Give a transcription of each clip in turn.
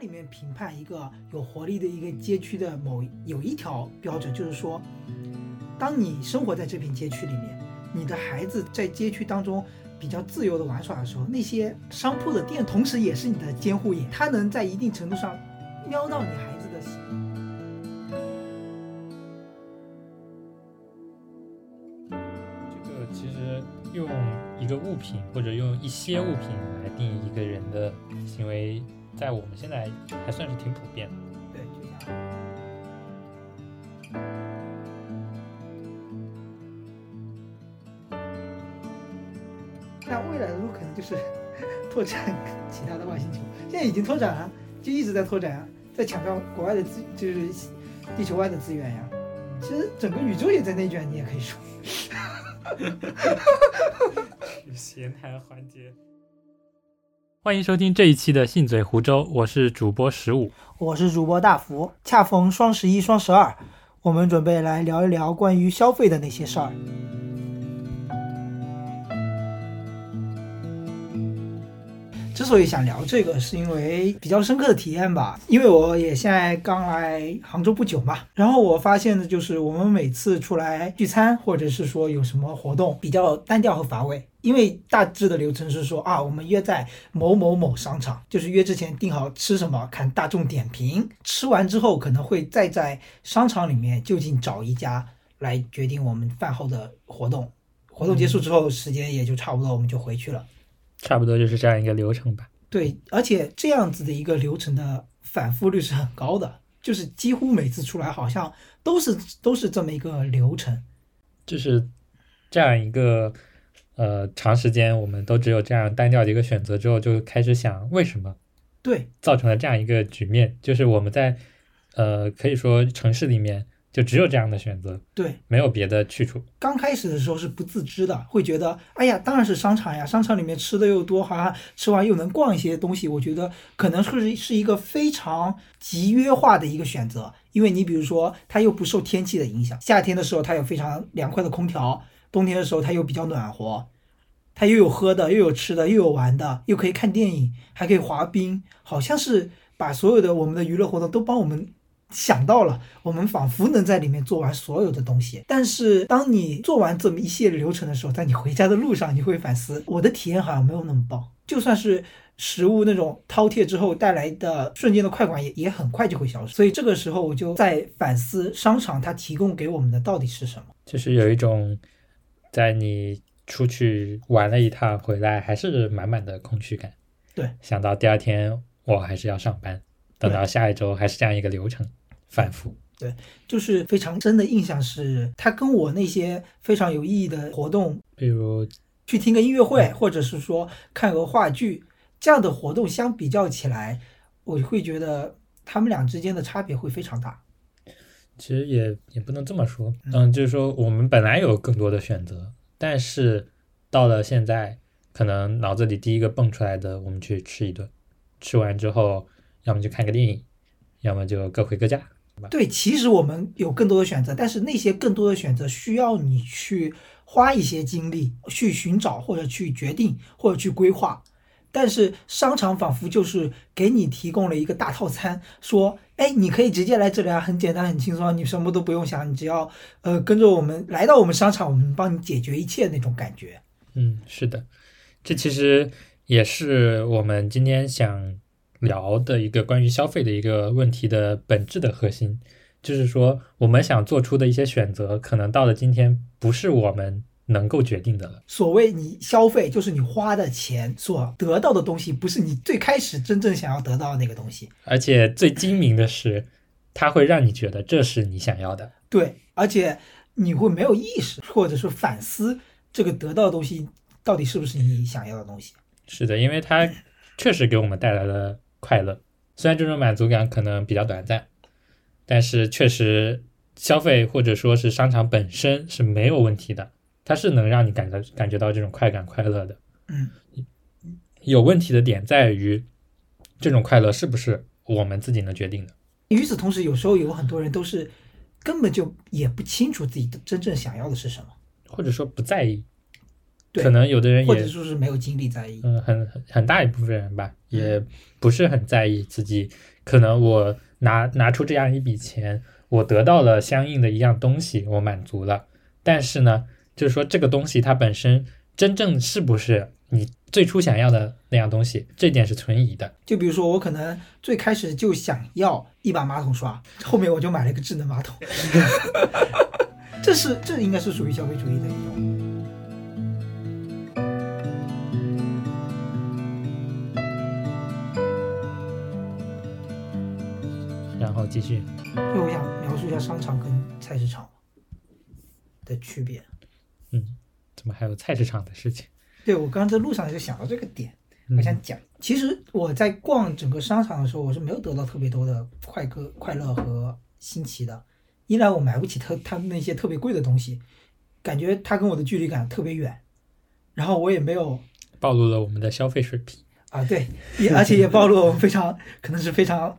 里面评判一个有活力的一个街区的某有一条标准，就是说，当你生活在这片街区里面，你的孩子在街区当中比较自由的玩耍的时候，那些商铺的店同时也是你的监护眼，它能在一定程度上瞄到你孩子的行为。这个其实用一个物品或者用一些物品来定义一个人的行为，在我们现在还算是挺普遍的。对，就像那未来的路可能就是 拓展其他的外星球，现在已经拓展了，就一直在拓展啊，在抢占国外的资，就是地球外的资源呀。其实整个宇宙也在内卷，你也可以说。闲谈环节，欢迎收听这一期的信嘴湖州，我是主播十五。我是主播大福，恰逢双十一、双十二，我们准备来聊一聊关于消费的那些事儿。之所以想聊这个，是因为比较深刻的体验吧。因为我也现在刚来杭州不久嘛，然后我发现的就是，我们每次出来聚餐，或者是说有什么活动，比较单调和乏味。因为大致的流程是说啊，我们约在某某某商场，就是约之前定好吃什么，看大众点评，吃完之后可能会再在商场里面就近找一家来决定我们饭后的活动。活动结束之后，时间也就差不多，我们就回去了。差不多就是这样一个流程吧。对，而且这样子的一个流程的反复率是很高的，就是几乎每次出来好像都是都是这么一个流程。就是这样一个呃，长时间我们都只有这样单调的一个选择之后，就开始想为什么对，造成了这样一个局面，就是我们在呃可以说城市里面就只有这样的选择，对，没有别的去处。刚开始的时候是不自知的，会觉得，哎呀，当然是商场呀，商场里面吃的又多，好像吃完又能逛一些东西，我觉得可能是是一个非常集约化的一个选择，因为你比如说，它又不受天气的影响，夏天的时候它有非常凉快的空调，冬天的时候它又比较暖和，它又有喝的，又有吃的，又有玩的，又可以看电影，还可以滑冰，好像是把所有的我们的娱乐活动都帮我们。想到了，我们仿佛能在里面做完所有的东西。但是，当你做完这么一系列流程的时候，在你回家的路上，你会反思，我的体验好像没有那么棒。就算是食物那种饕餮之后带来的瞬间的快感，也也很快就会消失。所以这个时候，我就在反思商场它提供给我们的到底是什么。就是有一种，在你出去玩了一趟回来，还是满满的空虚感。对，想到第二天我还是要上班，等到下一周还是这样一个流程。反复，对，就是非常深的印象是，它跟我那些非常有意义的活动，比如去听个音乐会，或者是说看个话剧这样的活动相比较起来，我会觉得他们俩之间的差别会非常大。其实也也不能这么说，嗯，就是说我们本来有更多的选择，但是到了现在，可能脑子里第一个蹦出来的，我们去吃一顿，吃完之后，要么就看个电影，要么就各回各家。对，其实我们有更多的选择，但是那些更多的选择需要你去花一些精力去寻找，或者去决定，或者去规划。但是商场仿佛就是给你提供了一个大套餐，说，哎，你可以直接来这里啊，很简单，很轻松，你什么都不用想，你只要呃跟着我们来到我们商场，我们帮你解决一切那种感觉。嗯，是的，这其实也是我们今天想。聊的一个关于消费的一个问题的本质的核心，就是说我们想做出的一些选择，可能到了今天不是我们能够决定的了。所谓你消费，就是你花的钱所得到的东西，不是你最开始真正想要得到的那个东西。而且最精明的是，它会让你觉得这是你想要的。对，而且你会没有意识，或者是反思这个得到的东西到底是不是你想要的东西。是的，因为它确实给我们带来了。快乐，虽然这种满足感可能比较短暂，但是确实消费或者说是商场本身是没有问题的，它是能让你感到感觉到这种快感快乐的。嗯，有问题的点在于这种快乐是不是我们自己能决定的？与此同时，有时候有很多人都是根本就也不清楚自己的真正想要的是什么，或者说不在意。对可能有的人或者也说是没有精力在意。嗯，很很很大一部分人吧，也不是很在意自己。可能我拿拿出这样一笔钱，我得到了相应的一样东西，我满足了。但是呢，就是说这个东西它本身真正是不是你最初想要的那样东西，这点是存疑的。就比如说，我可能最开始就想要一把马桶刷，后面我就买了一个智能马桶。这是这应该是属于消费主义的一种。继续，就我想描述一下商场跟菜市场的区别。嗯，怎么还有菜市场的事情？对我刚刚在路上就想到这个点，嗯我想讲。其实我在逛整个商场的时候，我是没有得到特别多的快乐、快乐和新奇的。一来我买不起特他们那些特别贵的东西，感觉它跟我的距离感特别远，然后我也没有暴露了我们的消费水平。啊，对，也而且也暴露了我们非常可能是非常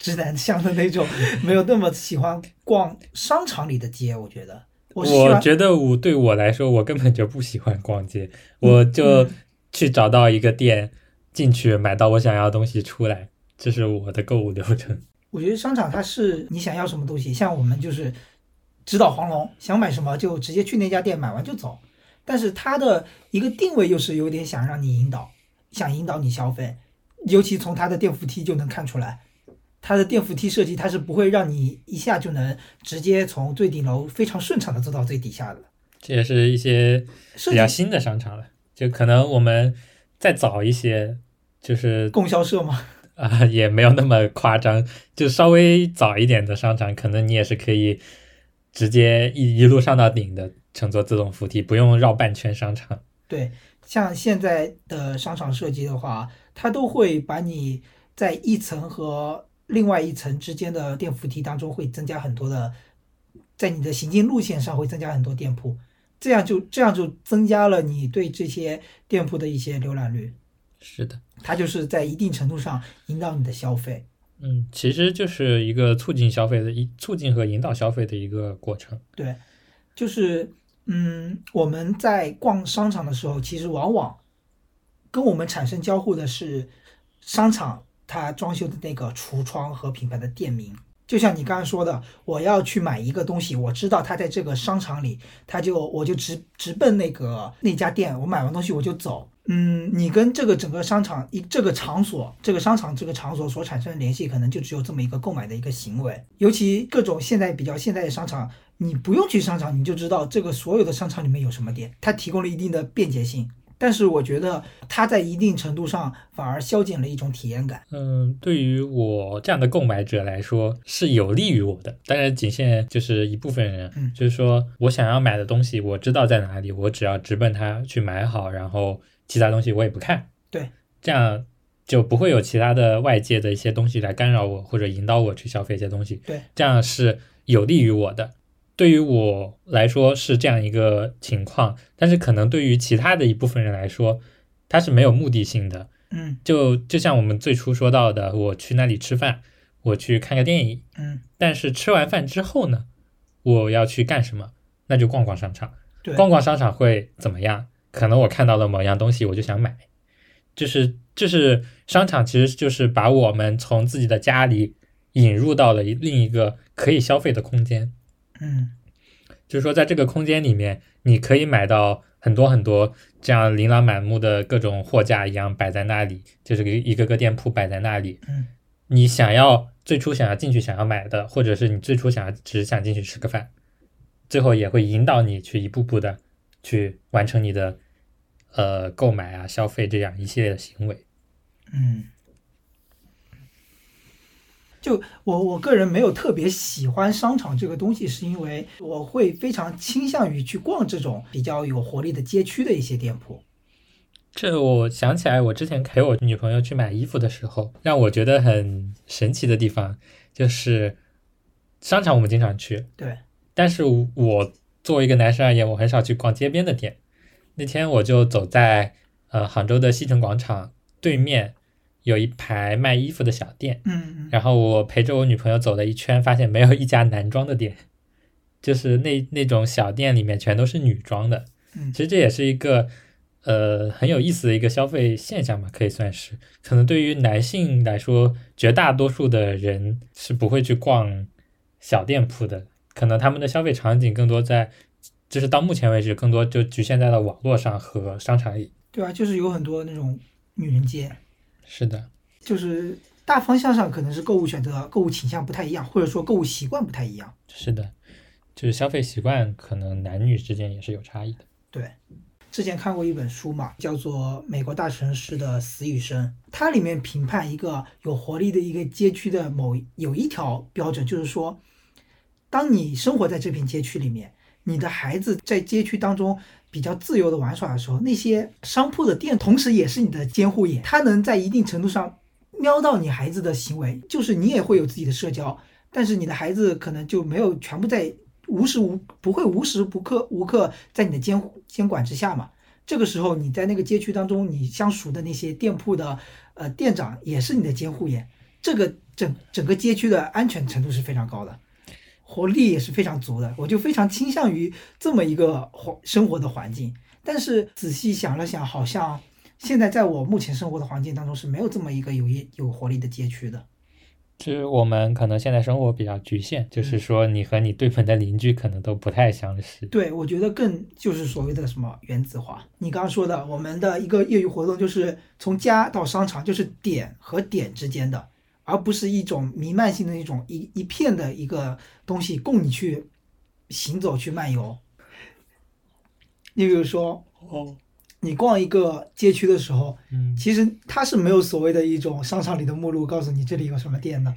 直男向的那种，没有那么喜欢逛商场里的街。我觉得我觉得我对我来说，我根本就不喜欢逛街，我就嗯去找到一个店，进去买到我想要的东西出来，这是我的购物流程。我觉得商场它是你想要什么东西，像我们就是直捣黄龙，想买什么就直接去那家店买完就走。但是它的一个定位又是有点想让你引导，想引导你消费，尤其从它的电扶梯就能看出来，它的电扶梯设计它是不会让你一下就能直接从最顶楼非常顺畅的走到最底下的。这也是一些比较新的商场了，就可能我们再早一些，就是供销社吗，啊、也没有那么夸张，就稍微早一点的商场，可能你也是可以直接一一路上到顶的，乘坐自动扶梯，不用绕半圈商场。对，像现在的商场设计的话，它都会把你在一层和另外一层之间的电扶梯当中会增加很多的，在你的行进路线上会增加很多店铺，这样就这样就增加了你对这些店铺的一些浏览率，是的，它就是在一定程度上引导你的消费。嗯，其实就是一个促进消费的一促进和引导消费的一个过程。对，就是嗯，我们在逛商场的时候，其实往往跟我们产生交互的是商场他装修的那个橱窗和品牌的店名。就像你刚刚说的，我要去买一个东西，我知道他在这个商场里，他就我就直直奔那个那家店，我买完东西我就走。嗯，你跟这个整个商场一这个场所，这个商场这个场所所产生的联系，可能就只有这么一个购买的一个行为。尤其各种现在比较现代的商场，你不用去商场，你就知道这个所有的商场里面有什么店，它提供了一定的便捷性。但是我觉得它在一定程度上反而消减了一种体验感。嗯，对于我这样的购买者来说是有利于我的，当然仅限就是一部分人，嗯。就是说我想要买的东西，我知道在哪里，我只要直奔它去买好，然后其他东西我也不看，对，这样就不会有其他的外界的一些东西来干扰我或者引导我去消费一些东西，对，这样是有利于我的。对于我来说是这样一个情况，但是可能对于其他的一部分人来说，它是没有目的性的，嗯就就像我们最初说到的，我去那里吃饭，我去看个电影，嗯，但是吃完饭之后呢，我要去干什么？那就逛逛商场。对，逛逛商场会怎么样？可能我看到了某样东西，我就想买。就是就是商场其实就是把我们从自己的家里引入到了另一个可以消费的空间。嗯就是说，在这个空间里面，你可以买到很多很多这样琳琅满目的各种货架一样摆在那里，就是一一个个店铺摆在那里。嗯，你想要最初想要进去想要买的，或者是你最初想要只想进去吃个饭，最后也会引导你去一步步的去完成你的呃购买啊、消费这样一系列的行为。嗯。就我我个人没有特别喜欢商场这个东西，是因为我会非常倾向于去逛这种比较有活力的街区的一些店铺。这我想起来，我之前陪我女朋友去买衣服的时候，让我觉得很神奇的地方就是，商场我们经常去，对，但是我作为一个男生而言，我很少去逛街边的店。那天我就走在呃杭州的西城广场对面，有一排卖衣服的小店，嗯嗯然后我陪着我女朋友走了一圈，发现没有一家男装的店，就是那那种小店里面全都是女装的。嗯其实这也是一个呃很有意思的一个消费现象吧，可以算是。可能对于男性来说，绝大多数的人是不会去逛小店铺的，可能他们的消费场景更多在，就是到目前为止，更多就局限在了网络上和商场里。对啊，就是有很多那种女人街，是的，就是大方向上可能是购物选择、购物倾向不太一样，或者说购物习惯不太一样。是的，就是消费习惯可能男女之间也是有差异的。对，之前看过一本书嘛，叫做《美国大城市的死与生》，它里面评判一个有活力的一个街区的某有一条标准，就是说，当你生活在这片街区里面，你的孩子在街区当中比较自由的玩耍的时候，那些商铺的店同时也是你的监护眼，它能在一定程度上瞄到你孩子的行为，就是你也会有自己的社交，但是你的孩子可能就没有全部在无时无不会无时不刻无刻在你的监监管之下嘛。这个时候你在那个街区当中，你相熟的那些店铺的呃店长也是你的监护眼，这个整整个街区的安全程度是非常高的，活力也是非常足的。我就非常倾向于这么一个环生活的环境。但是仔细想了想，好像现在在我目前生活的环境当中是没有这么一个有业有活力的街区的。就是我们可能现在生活比较局限，就是说你和你对门的邻居可能都不太相识。对，我觉得更就是所谓的什么原子化。你刚刚说的，我们的一个业余活动就是从家到商场，就是点和点之间的，而不是一种弥漫性的一种一一片的一个东西供你去行走去漫游。你比如说，哦，你逛一个街区的时候，嗯，其实它是没有所谓的一种商场里的目录告诉你这里有什么店的。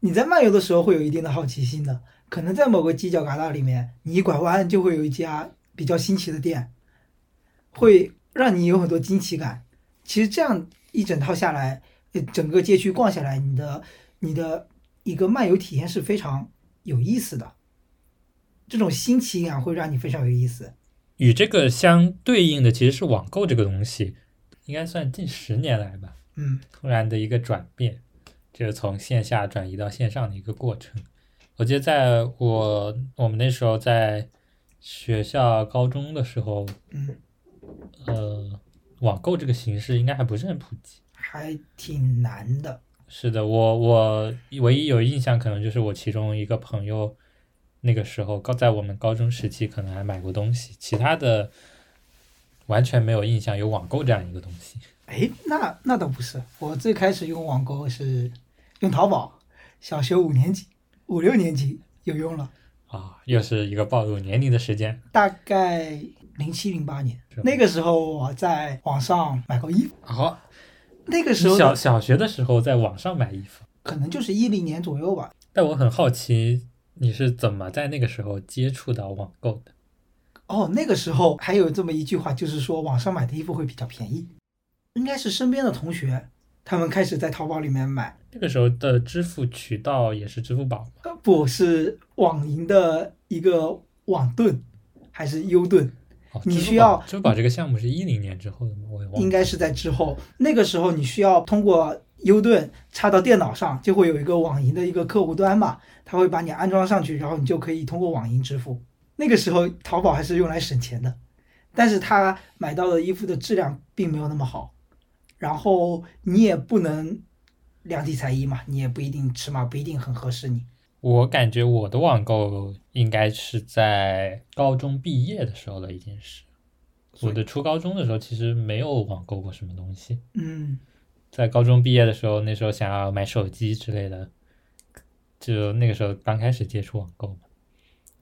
你在漫游的时候会有一定的好奇心的，可能在某个犄角旮旯里面，你一拐弯就会有一家比较新奇的店，会让你有很多惊奇感。其实这样一整套下来，呃整个街区逛下来，你的你的一个漫游体验是非常有意思的。这种新奇感会让你非常有意思。与这个相对应的其实是网购这个东西，应该算近十年来吧，嗯突然的一个转变，就是从线下转移到线上的一个过程。我记得在我我们那时候在学校高中的时候，嗯，呃，网购这个形式应该还不是很普及。还挺难的。是的，我我唯一有印象可能就是我其中一个朋友，那个时候高在我们高中时期可能还买过东西，其他的完全没有印象有网购这样一个东西。哎，那那倒不是，我最开始用网购是用淘宝，小学五年级、五六年级有用了，啊，又是一个暴露年龄的时间。大概零七零八年，那个时候我在网上买过衣服，好、那个时候小小学的时候在网上买衣服，可能就是一零年左右吧。但我很好奇你是怎么在那个时候接触到网购的？哦，那个时候还有这么一句话，就是说网上买的衣服会比较便宜，应该是身边的同学他们开始在淘宝里面买，那个时候的支付渠道也是支付宝吗？呃不是网银的一个网盾还是优盾，哦，你需要宝支付宝这个项目是一零年之后的吗？我也忘了。应该是在之后。那个时候你需要通过优盾插到电脑上，就会有一个网银的一个客户端嘛，它会把你安装上去，然后你就可以通过网银支付。那个时候淘宝还是用来省钱的，但是它买到的衣服的质量并没有那么好，然后你也不能量体裁衣嘛，你也不一定尺码不一定很合适你。我感觉我的网购应该是在高中毕业的时候了，已经是。我的初高中的时候其实没有网购过什么东西，嗯，在高中毕业的时候，那时候想要买手机之类的，就那个时候刚开始接触网购嘛。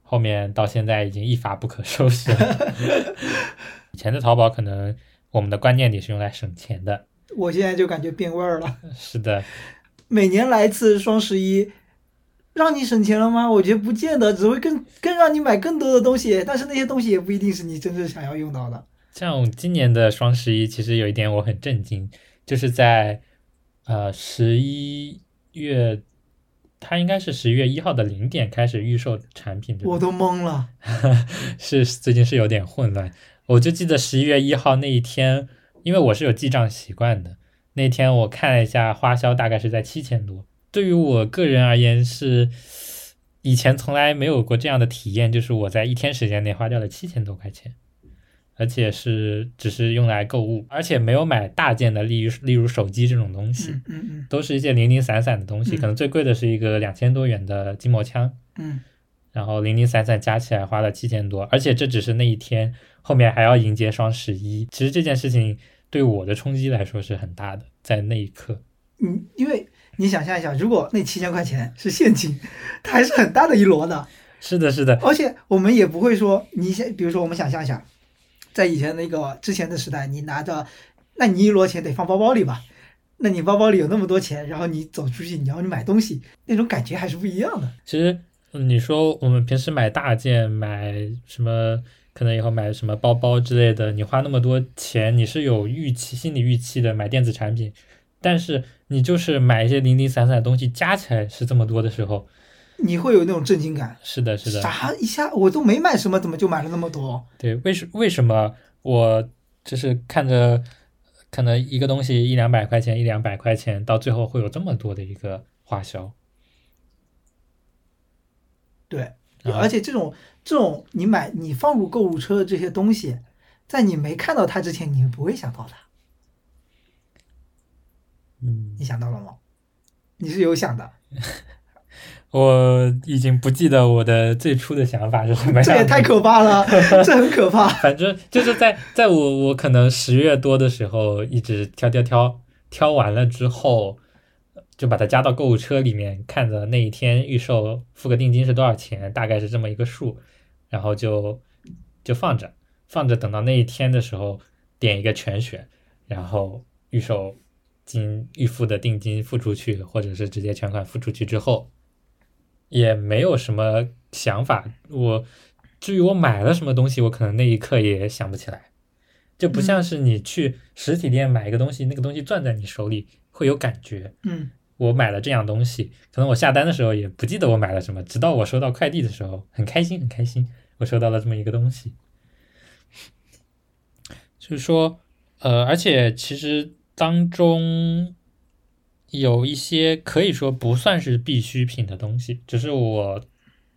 后面到现在已经一发不可收拾了。以前的淘宝可能我们的观念里是用来省钱的，我现在就感觉变味儿了。是的，每年来一次双十一，让你省钱了吗？我觉得不见得，只会更更让你买更多的东西，但是那些东西也不一定是你真正想要用到的。像今年的双十一，其实有一点我很震惊，就是在呃十一月，它应该是十一月一号的零点开始预售产品，我都懵了。是最近是有点混乱。我就记得十一月一号那一天，因为我是有记账习惯的，那天我看了一下花销，大概是在七千多。对于我个人而言是。以前从来没有过这样的体验，就是我在一天时间内花掉了七千多块钱。而且是只是用来购物，而且没有买大件的，例如例如手机这种东西，嗯嗯嗯都是一些零零散散的东西，嗯可能最贵的是一个两千多元的筋膜枪，嗯，然后零零散散加起来花了七千多，而且这只是那一天，后面还要迎接双十一。其实这件事情对我的冲击来说是很大的，在那一刻，嗯，因为你想象一下，如果那七千块钱是现金，它还是很大的一摞的，是的，是的，而且我们也不会说，你先，比如说我们想象一下，在以前那个之前的时代，你拿着，那你一摞钱得放包包里吧？那你包包里有那么多钱，然后你走出去，你要你买东西，那种感觉还是不一样的。其实嗯你说我们平时买大件，买什么，可能以后买什么包包之类的，你花那么多钱，你是有预期、心理预期的买电子产品，但是你就是买一些零零散散的东西，加起来是这么多的时候，你会有那种震惊感，是的，是的，啥一下我都没买什么，怎么就买了那么多？对，为什为什么我就是看着可能一个东西一两百块钱，一两百块钱，到最后会有这么多的一个花销？对，啊而且这种这种你买你放入购物车的这些东西，在你没看到它之前，你不会想到的。嗯，你想到了吗？你是有想的，我已经不记得我的最初的想法是什么样。这也太可怕了，这很可怕。反正就是在在我我可能十月多的时候，一直挑挑挑挑完了之后，就把它加到购物车里面，看着那一天预售付个定金是多少钱，大概是这么一个数，然后就就放着放着，等到那一天的时候点一个全选，然后预售金预付的定金付出去，或者是直接全款付出去之后，也没有什么想法。我至于我买了什么东西，我可能那一刻也想不起来，就不像是你去实体店买一个东西，那个东西攥在你手里会有感觉。嗯，我买了这样东西，可能我下单的时候也不记得我买了什么，直到我收到快递的时候，很开心，很开心，我收到了这么一个东西。就是说，呃，而且其实当中有一些可以说不算是必需品的东西，只是我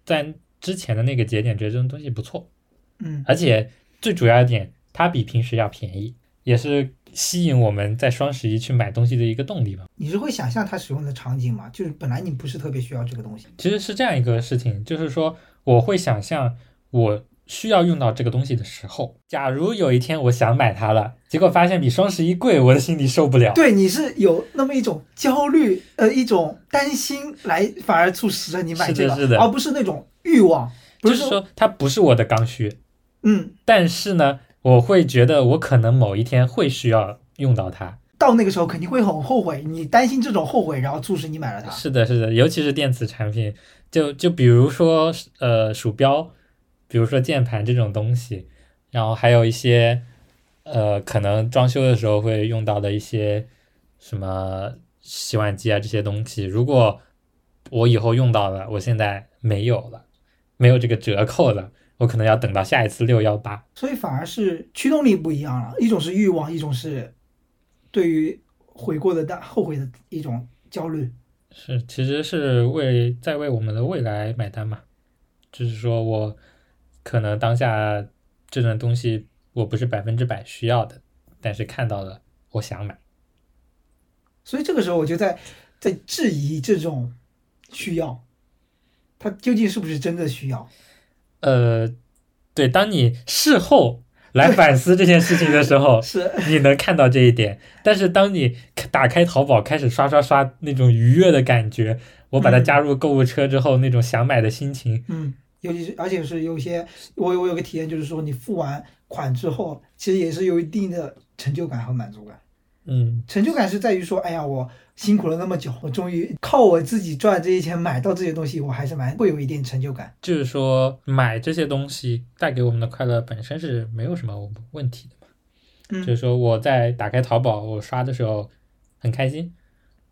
在之前的那个节点觉得这种东西不错，嗯，而且最主要一点，它比平时要便宜，也是吸引我们在双十一去买东西的一个动力吧。你是会想象它使用的场景吗？就是本来你不是特别需要这个东西，其实是这样一个事情，就是说我会想象我需要用到这个东西的时候，假如有一天我想买它了，结果发现比双十一贵，我的心里受不了。对，你是有那么一种焦虑，呃，一种担心来，反而促使着你买这个，是的是的而不是那种欲望，不就是是说它不是我的刚需，嗯，但是呢，我会觉得我可能某一天会需要用到它。到那个时候肯定会很后悔，你担心这种后悔，然后促使你买了它。是的，是的，尤其是电子产品，就就比如说呃鼠标，比如说键盘这种东西，然后还有一些呃可能装修的时候会用到的一些什么洗碗机啊这些东西，如果我以后用到了，我现在没有了，没有这个折扣了，我可能要等到下一次六幺八。所以反而是驱动力不一样了，一种是欲望，一种是对于悔过的但后悔的一种焦虑。是，其实是为在为我们的未来买单嘛，就是说我可能当下这种东西我不是百分之百需要的，但是看到了，我想买。所以这个时候我就在在质疑这种需要，它究竟是不是真的需要？呃，对，当你事后来反思这件事情的时候，是，你能看到这一点。但是当你打开淘宝开始刷刷刷那种愉悦的感觉，我把它嗯加入购物车之后，那种想买的心情，嗯，尤其是而且是有些，我我有个体验，就是说你付完款之后，其实也是有一定的成就感和满足感。嗯，成就感是在于说，哎呀，我辛苦了那么久，我终于靠我自己赚这些钱买到这些东西，我还是蛮会有一定成就感。就是说买这些东西带给我们的快乐本身是没有什么问题的嘛。嗯就是说我在打开淘宝我刷的时候很开心，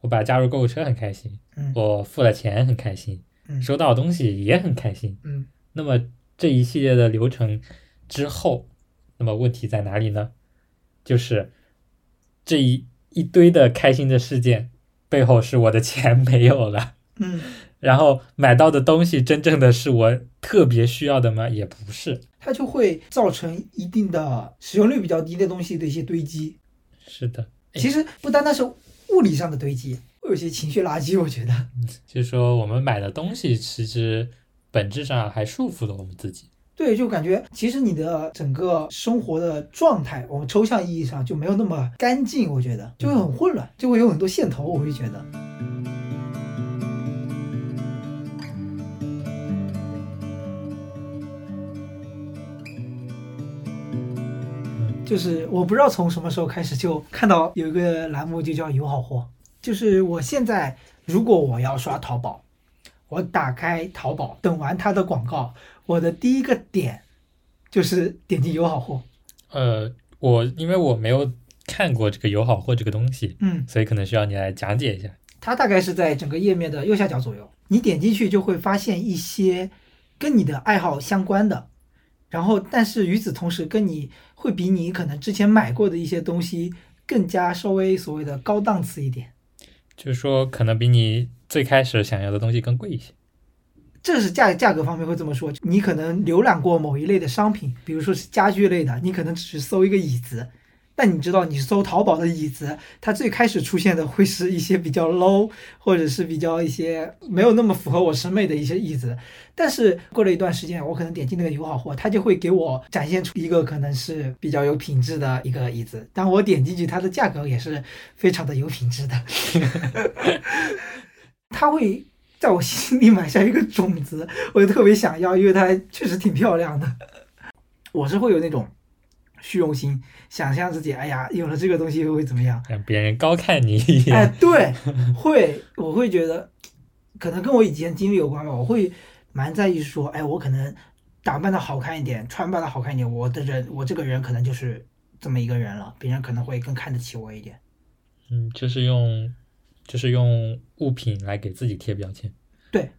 我把它加入购物车很开心，嗯我付了钱很开心，嗯收到东西也很开心。嗯那么这一系列的流程之后，那么问题在哪里呢？就是这一一堆的开心的事件背后是我的钱没有了。嗯然后买到的东西真正的是我特别需要的吗？也不是，它就会造成一定的使用率比较低的东西的一些堆积。是的，其实不单单是物理上的堆积，会有些情绪垃圾。我觉得，就是说我们买的东西其实本质上还束缚了我们自己。对，就感觉其实你的整个生活的状态，我们抽象意义上就没有那么干净。我觉得就会很混乱，就会有很多线头。我会觉得。就是我不知道从什么时候开始就看到有一个栏目就叫有好货。就是我现在如果我要刷淘宝，我打开淘宝，等完它的广告，我的第一个点就是点击友好货。呃，我因为我没有看过这个友好货这个东西，嗯，所以可能需要你来讲解一下。它大概是在整个页面的右下角左右，你点进去就会发现一些跟你的爱好相关的。然后，但是与此同时，跟你会比你可能之前买过的一些东西更加稍微所谓的高档次一点，就是说可能比你最开始想要的东西更贵一些。这是价价格方面会这么说。你可能浏览过某一类的商品，比如说是家具类的，你可能只是搜一个椅子。但你知道，你搜淘宝的椅子，它最开始出现的会是一些比较 low，或者是比较一些没有那么符合我审美的一些椅子。但是过了一段时间，我可能点击那个友好货，它就会给我展现出一个可能是比较有品质的一个椅子。当我点进去，它的价格也是非常的有品质的。它会在我心里埋下一个种子，我就特别想要，因为它确实挺漂亮的。我是会有那种。虚荣心，想象自己，哎呀，有了这个东西会怎么样？让别人高看你一眼。哎，对，会，我会觉得，可能跟我以前经历有关吧。我会蛮在意说，哎，我可能打扮的好看一点，穿扮的好看一点，我的人，我这个人可能就是这么一个人了，别人可能会更看得起我一点。嗯，就是用，就是用物品来给自己贴标签。对，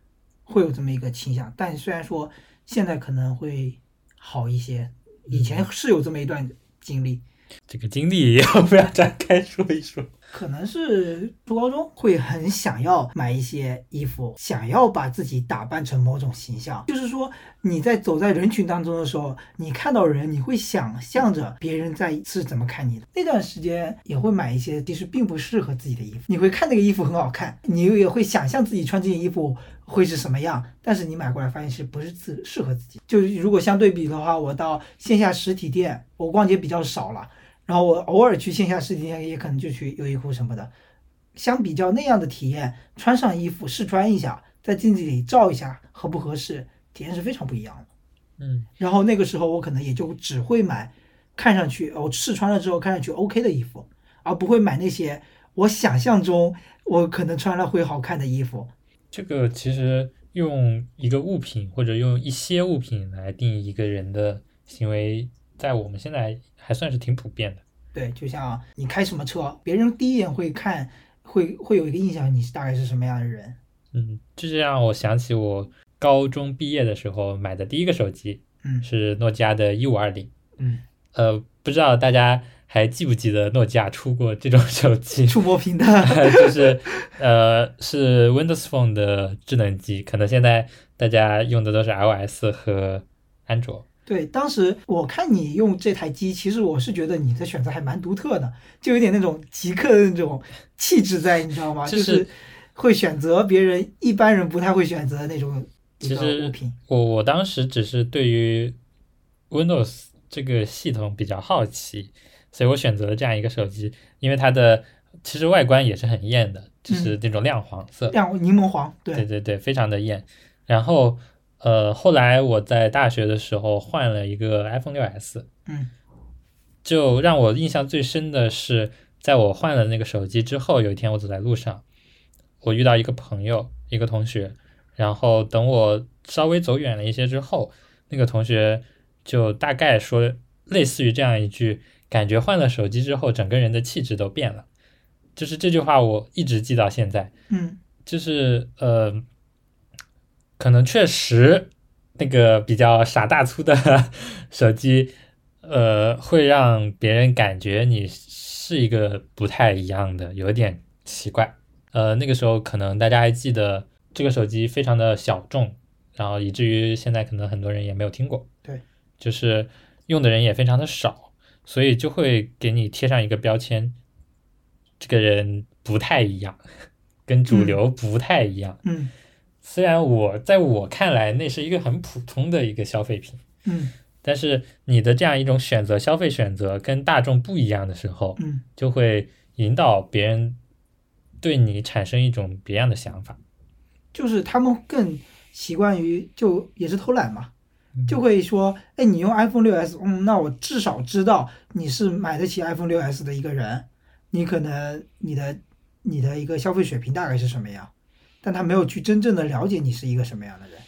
会有这么一个倾向，但虽然说现在可能会好一些。以前是有这么一段经历，这个经历要 不要展开说一说？可能是初高中会很想要买一些衣服，想要把自己打扮成某种形象。就是说你在走在人群当中的时候，你看到人，你会想象着别人在是怎么看你的。那段时间也会买一些其实并不适合自己的衣服，你会看那个衣服很好看，你又也会想象自己穿这件衣服会是什么样，但是你买过来发现是不是自适合自己。就是如果相对比的话，我到线下实体店，我逛街比较少了。然后我偶尔去线下实体店，也可能就去优衣库什么的。相比较那样的体验，穿上衣服试穿一下，在镜子里照一下合不合适，体验是非常不一样的。嗯。然后那个时候我可能也就只会买看上去我试穿了之后看上去 OK 的衣服，而不会买那些我想象中我可能穿了会好看的衣服。这个其实用一个物品或者用一些物品来定义一个人的行为。在我们现在还算是挺普遍的。对，就像你开什么车，别人第一眼会看，会会有一个印象，你是大概是什么样的人。嗯，这就让我想起我高中毕业的时候买的第一个手机，嗯，是诺基亚的一五二零。嗯，呃，不知道大家还记不记得诺基亚出过这种手机？触摸屏的，就是呃，是 Windows Phone 的智能机，可能现在大家用的都是 iOS 和安卓。对，当时我看你用这台机，其实我是觉得你的选择还蛮独特的，就有点那种极客的那种气质在，你知道吗？就是会选择别人一般人不太会选择的那种其实物品。我我当时只是对于 Windows 这个系统比较好奇，所以我选择了这样一个手机，因为它的其实外观也是很艳的，就是那种亮黄色，亮柠檬黄，对对对对，非常的艳。然后。呃，后来我在大学的时候换了一个 iPhone 六 S，嗯，就让我印象最深的是，在我换了那个手机之后，有一天我走在路上，我遇到一个朋友，一个同学，然后等我稍微走远了一些之后，那个同学就大概说类似于这样一句，感觉换了手机之后，整个人的气质都变了，就是这句话我一直记到现在，嗯，就是呃。可能确实，那个比较傻大粗的手机，呃，会让别人感觉你是一个不太一样的，有点奇怪。呃，那个时候可能大家还记得这个手机非常的小众，然后以至于现在可能很多人也没有听过。对，就是用的人也非常的少，所以就会给你贴上一个标签，这个人不太一样，跟主流不太一样。嗯虽然我在我看来那是一个很普通的一个消费品，嗯但是你的这样一种选择消费选择跟大众不一样的时候，嗯就会引导别人对你产生一种别样的想法。就是他们更习惯于就也是偷懒嘛，嗯就会说，哎，你用 iPhone 六 S，嗯，那我至少知道你是买得起 iPhone 六 S 的一个人，你可能你的你的一个消费水平大概是什么样，但他没有去真正的了解你是一个什么样的人。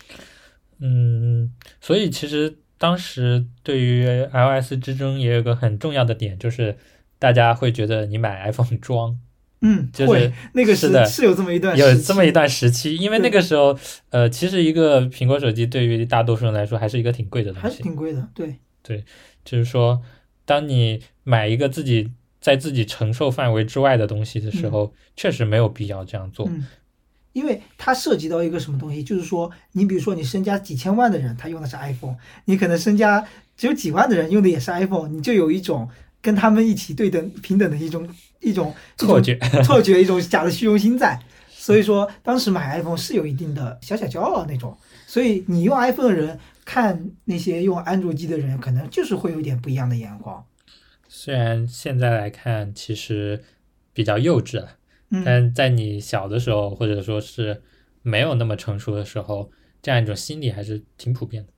嗯，所以其实当时对于 iOS 之争也有个很重要的点，就是大家会觉得你买 iPhone 装，嗯，就是那个是的是有这么一段有这么一段时期，因为那个时候，呃，其实一个苹果手机对于大多数人来说还是一个挺贵的东还是西，挺贵的，对对，就是说，当你买一个自己在自己承受范围之外的东西的时候，确实没有必要这样做。嗯，因为它涉及到一个什么东西，就是说，你比如说你身家几千万的人，他用的是 iPhone，你可能身家只有几万的人用的也是 iPhone，你就有一种跟他们一起对等平等的一种一种错觉，错觉，一种假的虚荣心在。所以说，当时买 iPhone 是有一定的小小骄傲那种，所以你用 iPhone 的人看那些用安卓机的人，可能就是会有点不一样的眼光。虽然现在来看其实比较幼稚了，嗯但在你小的时候，或者说是没有那么成熟的时候，这样一种心理还是挺普遍的。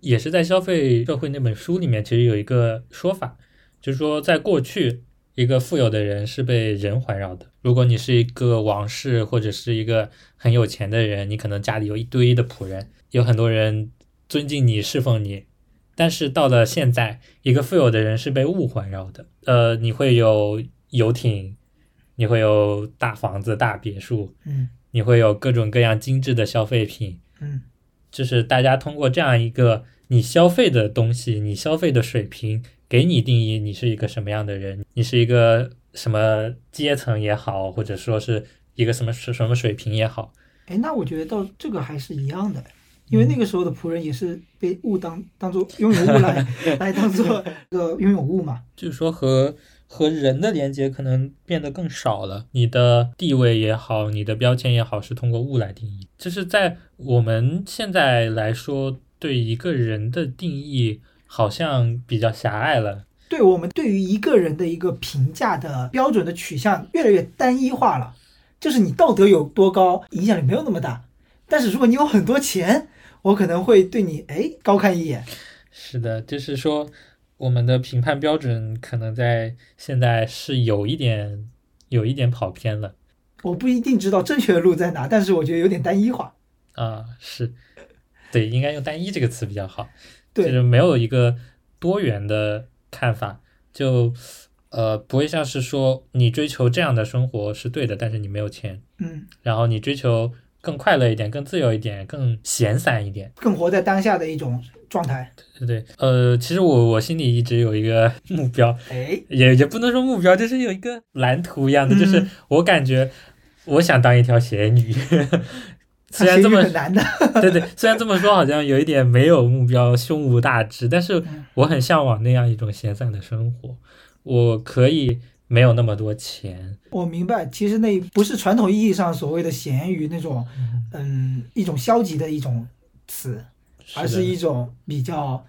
也是在《消费社会》那本书里面，其实有一个说法，就是说在过去，一个富有的人是被人环绕的。如果你是一个王室或者是一个很有钱的人，你可能家里有一堆的仆人，有很多人尊敬你、侍奉你。但是到了现在，一个富有的人是被物环绕的。呃，你会有游艇，你会有大房子、大别墅，嗯你会有各种各样精致的消费品，嗯就是大家通过这样一个你消费的东西，你消费的水平，给你定义你是一个什么样的人，你是一个什么阶层也好，或者说是一个什么什么水平也好，哎，那我觉得到这个还是一样的，因为那个时候的仆人也是被物当当做拥有物来 来当做一个拥有物嘛。就是说和和人的连接可能变得更少了。你的地位也好，你的标签也好，是通过物来定义。就是在我们现在来说，对一个人的定义好像比较狭隘了。对我们对于一个人的一个评价的标准的取向越来越单一化了，就是你道德有多高，影响力没有那么大。但是如果你有很多钱，我可能会对你哎高看一眼。是的，就是说我们的评判标准可能在现在是有一点有一点跑偏了我不一定知道正确的路在哪，但是我觉得有点单一化。啊，是对，应该用“单一”这个词比较好。就是没有一个多元的看法，就呃不会像是说你追求这样的生活是对的，但是你没有钱，嗯，然后你追求更快乐一点、更自由一点、更闲散一点，更活在当下的一种状态。对不对？呃，其实我我心里一直有一个 目标，哎，也也不能说目标，就是有一个蓝图一样的，嗯就是我感觉我想当一条咸鱼。虽然这么难的。对对，虽然这么说好像有一点没有目标、胸无大志，但是嗯我很向往那样一种闲散的生活。我可以没有那么多钱，我明白，其实那不是传统意义上所谓的咸鱼那种，嗯，一种消极的一种词，而是一种比较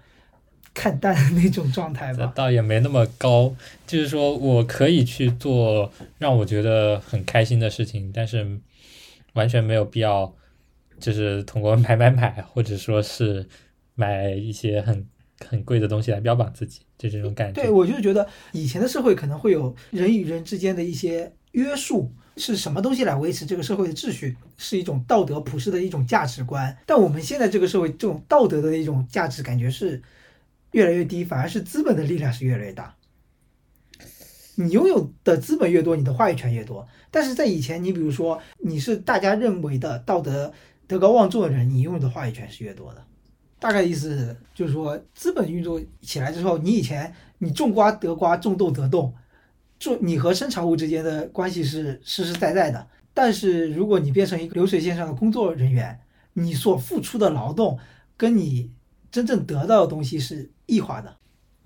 看淡的那种状态吧。倒也没那么高，就是说我可以去做让我觉得很开心的事情，但是完全没有必要，就是通过买买买，或者说是买一些很很贵的东西来标榜自己，就这种感觉。对，我就觉得以前的社会可能会有人与人之间的一些约束，是什么东西来维持这个社会的秩序，是一种道德普世的一种价值观。但我们现在这个社会，这种道德的一种价值感觉是越来越低，反而是资本的力量是越来越大。你拥有的资本越多，你的话语权越多。但是在以前，你比如说你是大家认为的道德德高望重的人，你拥有的话语权是越多的。大概意思就是说，资本运作起来之后，你以前你种瓜得瓜，种豆得豆，种你和生产物之间的关系是实实在在的。但是如果你变成一个流水线上的工作人员，你所付出的劳动跟你真正得到的东西是异化的。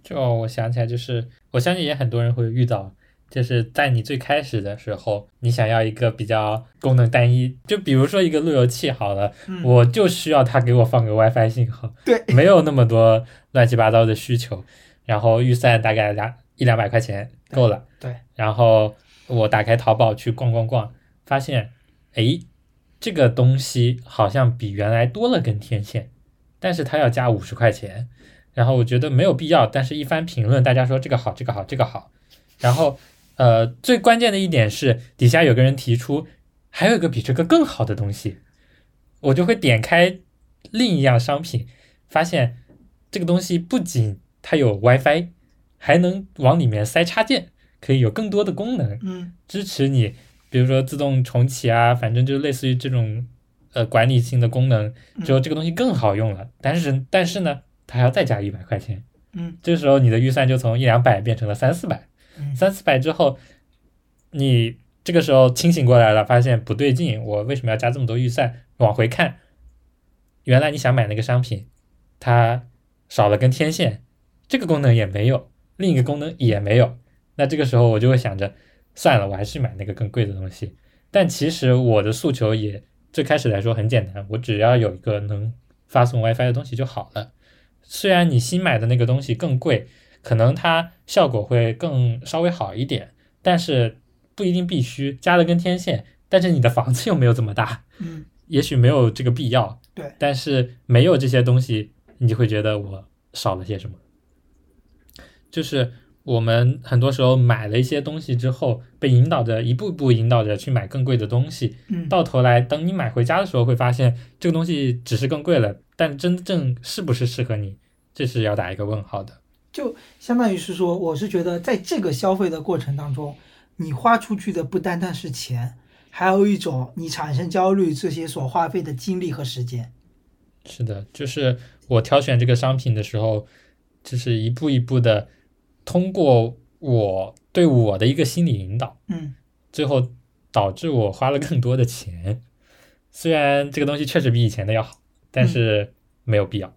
就我想起来，就是我相信也很多人会遇到，就是在你最开始的时候，你想要一个比较功能单一，就比如说一个路由器好了，嗯我就需要它给我放个 WiFi 信号，对，没有那么多乱七八糟的需求，然后预算大概两一两百块钱够了，对，然后我打开淘宝去逛逛逛，发现，诶，这个东西好像比原来多了根天线，但是它要加五十块钱，然后我觉得没有必要，但是一番评论，大家说这个好，这个好，这个好，然后呃，最关键的一点是底下有个人提出还有一个比这个更好的东西，我就会点开另一样商品，发现这个东西不仅它有 WiFi，还能往里面塞插件，可以有更多的功能，嗯。支持你，比如说自动重启啊，反正就类似于这种呃管理性的功能，之后这个东西更好用了。但是但是呢，它还要再加一百块钱，嗯。这时候你的预算就从一两百变成了三四百，嗯。三四百之后，你这个时候清醒过来了，发现不对劲，我为什么要加这么多预算？往回看，原来你想买那个商品，它少了根天线，这个功能也没有，另一个功能也没有。那这个时候我就会想着，算了，我还是买那个更贵的东西。但其实我的诉求也最开始来说很简单，我只要有一个能发送 WiFi 的东西就好了。虽然你新买的那个东西更贵，可能它效果会更稍微好一点，但是不一定必须加了根天线。但是你的房子又没有这么大，嗯 也许没有这个必要。对，但是没有这些东西，你就会觉得我少了些什么。就是我们很多时候买了一些东西之后，被引导着一步一步引导着去买更贵的东西，嗯，到头来等你买回家的时候，会发现这个东西只是更贵了，但真正是不是适合你，这是要打一个问号的。就相当于是说，我是觉得在这个消费的过程当中，你花出去的不单单是钱，还有一种你产生焦虑这些所花费的精力和时间。是的，就是我挑选这个商品的时候，就是一步一步的通过我对我的一个心理引导，嗯最后导致我花了更多的钱。虽然这个东西确实比以前的要好，但是没有必要。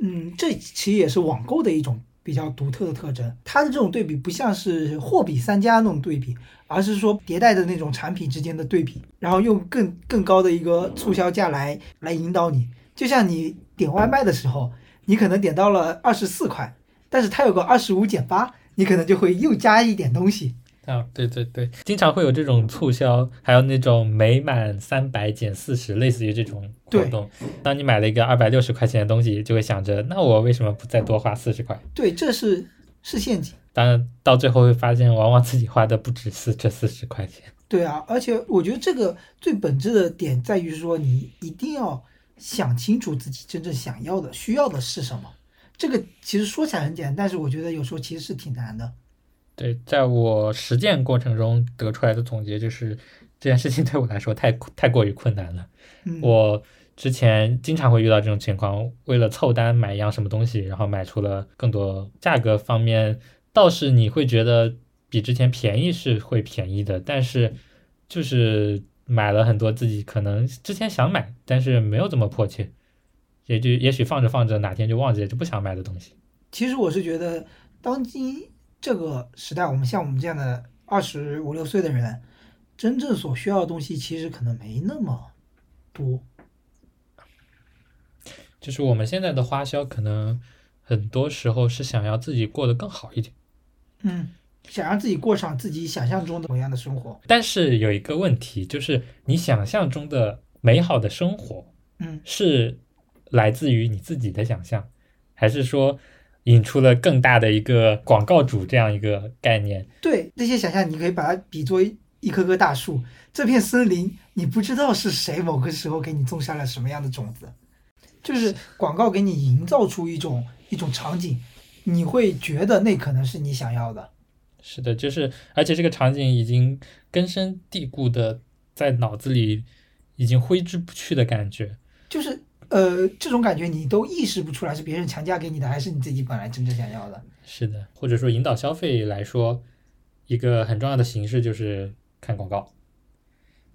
嗯，这其实也是网购的一种比较独特的特征。它的这种对比不像是货比三家那种对比，而是说迭代的那种产品之间的对比，然后用更更高的一个促销价来来引导你。就像你点外卖的时候，你可能点到了二十四块，但是它有个二十五减八，你可能就会又加一点东西。啊，对对对，经常会有这种促销，还有那种每满三百减四十，类似于这种活动。当你买了一个二百六十块钱的东西，就会想着，那我为什么不再多花四十块？对，这是是陷阱。当然，到最后会发现，往往自己花的不止四这四十块钱。对啊，而且我觉得这个最本质的点在于说，你一定要想清楚自己真正想要的、需要的是什么。这个其实说起来很简单，但是我觉得有时候其实是挺难的。对，在我实践过程中得出来的总结就是，这件事情对我来说太太过于困难了。嗯，我之前经常会遇到这种情况，为了凑单买一样什么东西，然后买出了更多。价格方面倒是你会觉得比之前便宜是会便宜的，但是就是买了很多自己可能之前想买，但是没有这么迫切，也就也许放着放着哪天就忘记了就不想买的东西。其实我是觉得，当今这个时代，我们像我们这样的二十五六岁的人，真正所需要的东西其实可能没那么多。就是我们现在的花销，可能很多时候是想要自己过得更好一点。嗯，想让自己过上自己想象中的模样的生活。但是有一个问题，就是你想象中的美好的生活嗯，是来自于你自己的想象，还是说引出了更大的一个广告主这样一个概念？对，那些想象你可以把它比作一棵棵大树，这片森林你不知道是谁某个时候给你种下了什么样的种子，就是广告给你营造出一种一种场景，你会觉得那可能是你想要的。是的，就是而且这个场景已经根深蒂固的在脑子里，已经挥之不去的感觉。就是呃，这种感觉你都意识不出来是别人强加给你的，还是你自己本来真正想要的。是的，或者说引导消费来说，一个很重要的形式就是看广告。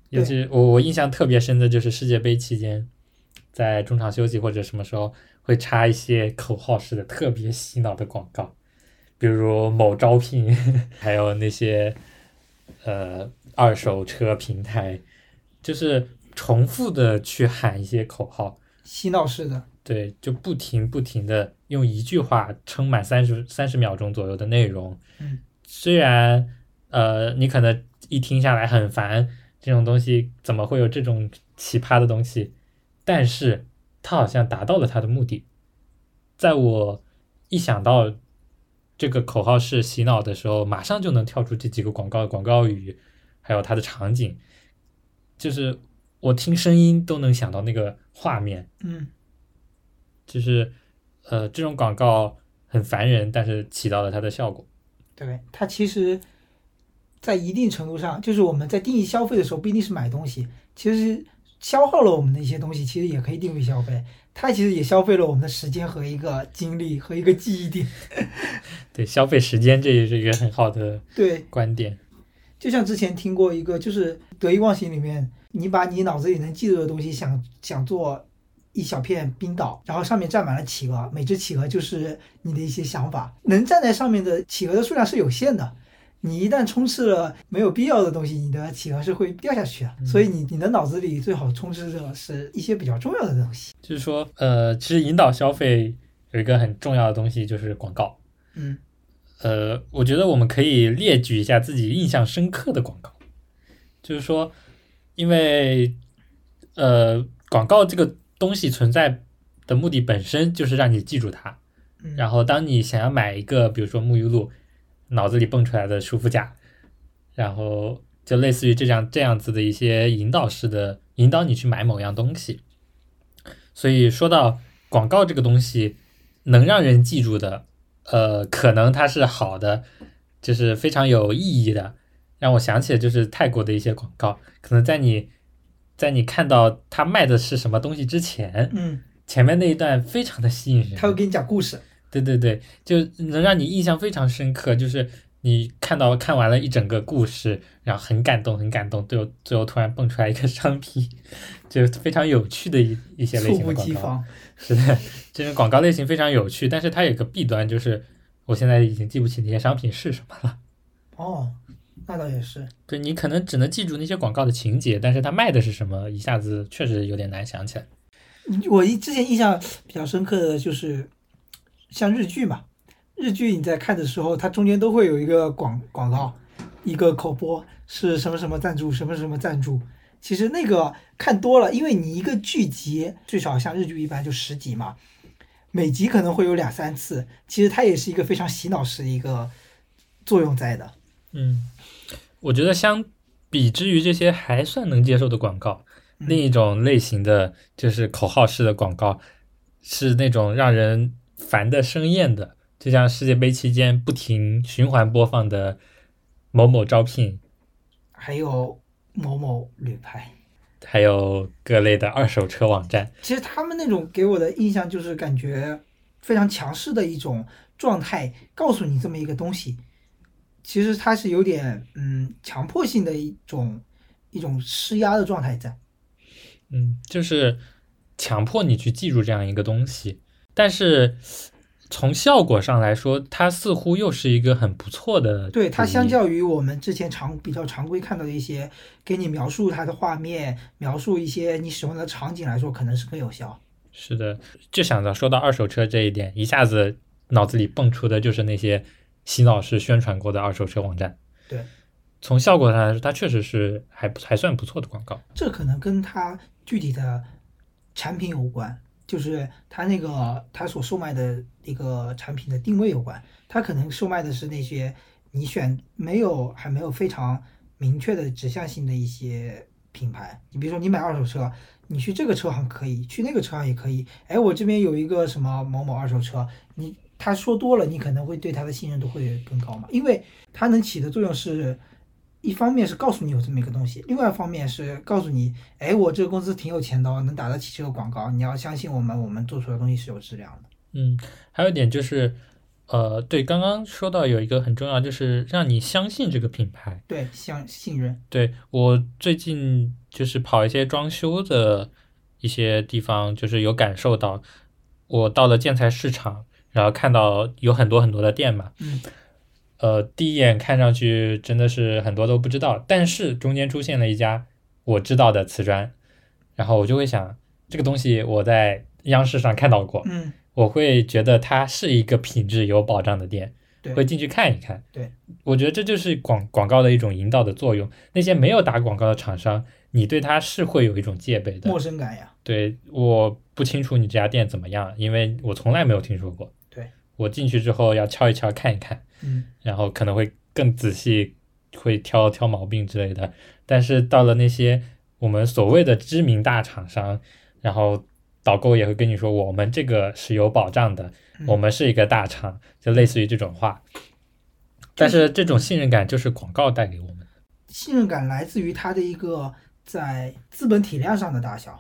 尤其我我印象特别深的就是世界杯期间，在中场休息或者什么时候会插一些口号式的特别洗脑的广告，比如某招聘，还有那些呃二手车平台，就是重复的去喊一些口号，洗脑式的，对，就不停不停的用一句话撑满三十三十秒钟左右的内容。嗯，虽然呃你可能一听下来很烦，这种东西怎么会有这种奇葩的东西？但是它好像达到了它的目的。在我一想到这个口号是洗脑的时候，马上就能跳出这几个广告广告语，还有它的场景，就是我听声音都能想到那个画面。嗯，就是呃，这种广告很烦人，但是起到了它的效果。对，它其实，在一定程度上，就是我们在定义消费的时候，不一定是买东西，其实消耗了我们的一些东西，其实也可以定义消费。它其实也消费了我们的时间和一个精力和一个记忆点。对，消费时间这也是一个很好的对，观点。就像之前听过一个，就是得意忘形里面，你把你脑子里能记住的东西想想做一小片冰岛，然后上面站满了企鹅，每只企鹅就是你的一些想法，能站在上面的企鹅的数量是有限的。你一旦充斥了没有必要的东西，你的企鹅是会掉下去的。所以你你的脑子里最好充斥着是一些比较重要的东西。就是说，呃，其实引导消费有一个很重要的东西，就是广告。嗯，呃，我觉得我们可以列举一下自己印象深刻的广告，就是说，因为呃，广告这个东西存在的目的本身就是让你记住它，嗯然后当你想要买一个，比如说沐浴露，脑子里蹦出来的舒肤佳，然后就类似于这样这样子的一些引导式的引导你去买某样东西。所以说到广告这个东西，能让人记住的，呃，可能它是好的，就是非常有意义的。让我想起的就是泰国的一些广告，可能在你在你看到他卖的是什么东西之前，嗯，前面那一段非常的吸引人。他会给你讲故事。对对对，就能让你印象非常深刻。就是你看到看完了一整个故事，然后很感动，很感动，最后最后突然蹦出来一个商品，就非常有趣的一一些类型的广告。是的，这种广告类型非常有趣，但是它有个弊端，就是我现在已经记不起那些商品是什么了。哦，那倒也是。对你可能只能记住那些广告的情节，但是它卖的是什么，一下子确实有点难想起来。我一之前印象比较深刻的就是像日剧嘛，日剧你在看的时候，它中间都会有一个广广告，一个口播是什么什么赞助，什么什么赞助。其实那个看多了，因为你一个剧集最少像日剧一般就十集嘛，每集可能会有两三次，其实它也是一个非常洗脑式的一个作用在的。嗯，我觉得相比之于这些还算能接受的广告，另一种类型的就是口号式的广告，是那种让人烦的生厌的，就像世界杯期间不停循环播放的某某招聘，还有某某旅拍，还有各类的二手车网站。其实他们那种给我的印象就是感觉非常强势的一种状态，告诉你这么一个东西，其实它是有点嗯强迫性的一种一种施压的状态在。嗯，就是强迫你去记住这样一个东西，但是从效果上来说，它似乎又是一个很不错的。对它相较于我们之前常比较常规看到的一些给你描述它的画面、描述一些你使用的场景来说，可能是更有效。是的，就想着说到二手车这一点，一下子脑子里蹦出的就是那些洗脑式宣传过的二手车网站。对，从效果上来说，它确实是还不还算不错的广告。这可能跟它具体的产品有关，就是它那个它所售卖的一个产品的定位有关。它可能售卖的是那些你选没有还没有非常明确的指向性的一些品牌。你比如说你买二手车，你去这个车行可以，去那个车行也可以。哎，我这边有一个什么某某二手车，你他说多了，你可能会对他的信任度会更高嘛，因为它能起的作用是。一方面是告诉你有这么一个东西，另外一方面是告诉你，哎，我这个公司挺有钱的哦，能打得起这个广告，你要相信我们，我们做出来的东西是有质量的。嗯，还有一点就是，呃，对，刚刚说到有一个很重要，就是让你相信这个品牌。对，相信任。对我最近就是跑一些装修的一些地方，就是有感受到，我到了建材市场，然后看到有很多很多的店嘛，嗯，呃，第一眼看上去真的是很多都不知道，但是中间出现了一家我知道的瓷砖，然后我就会想，这个东西我在央视上看到过，嗯，我会觉得它是一个品质有保障的店，对会进去看一看。对，我觉得这就是广广告的一种引导的作用。那些没有打广告的厂商，你对它是会有一种戒备的陌。生感呀。对，我不清楚你这家店怎么样，因为我从来没有听说过。对，我进去之后要敲一敲看一看，嗯，然后可能会更仔细，会挑挑毛病之类的。但是到了那些我们所谓的知名大厂商，然后导购也会跟你说，我们这个是有保障的，嗯我们是一个大厂，就类似于这种话。但是这种信任感就是广告带给我们的。信任感来自于它的一个在资本体量上的大小，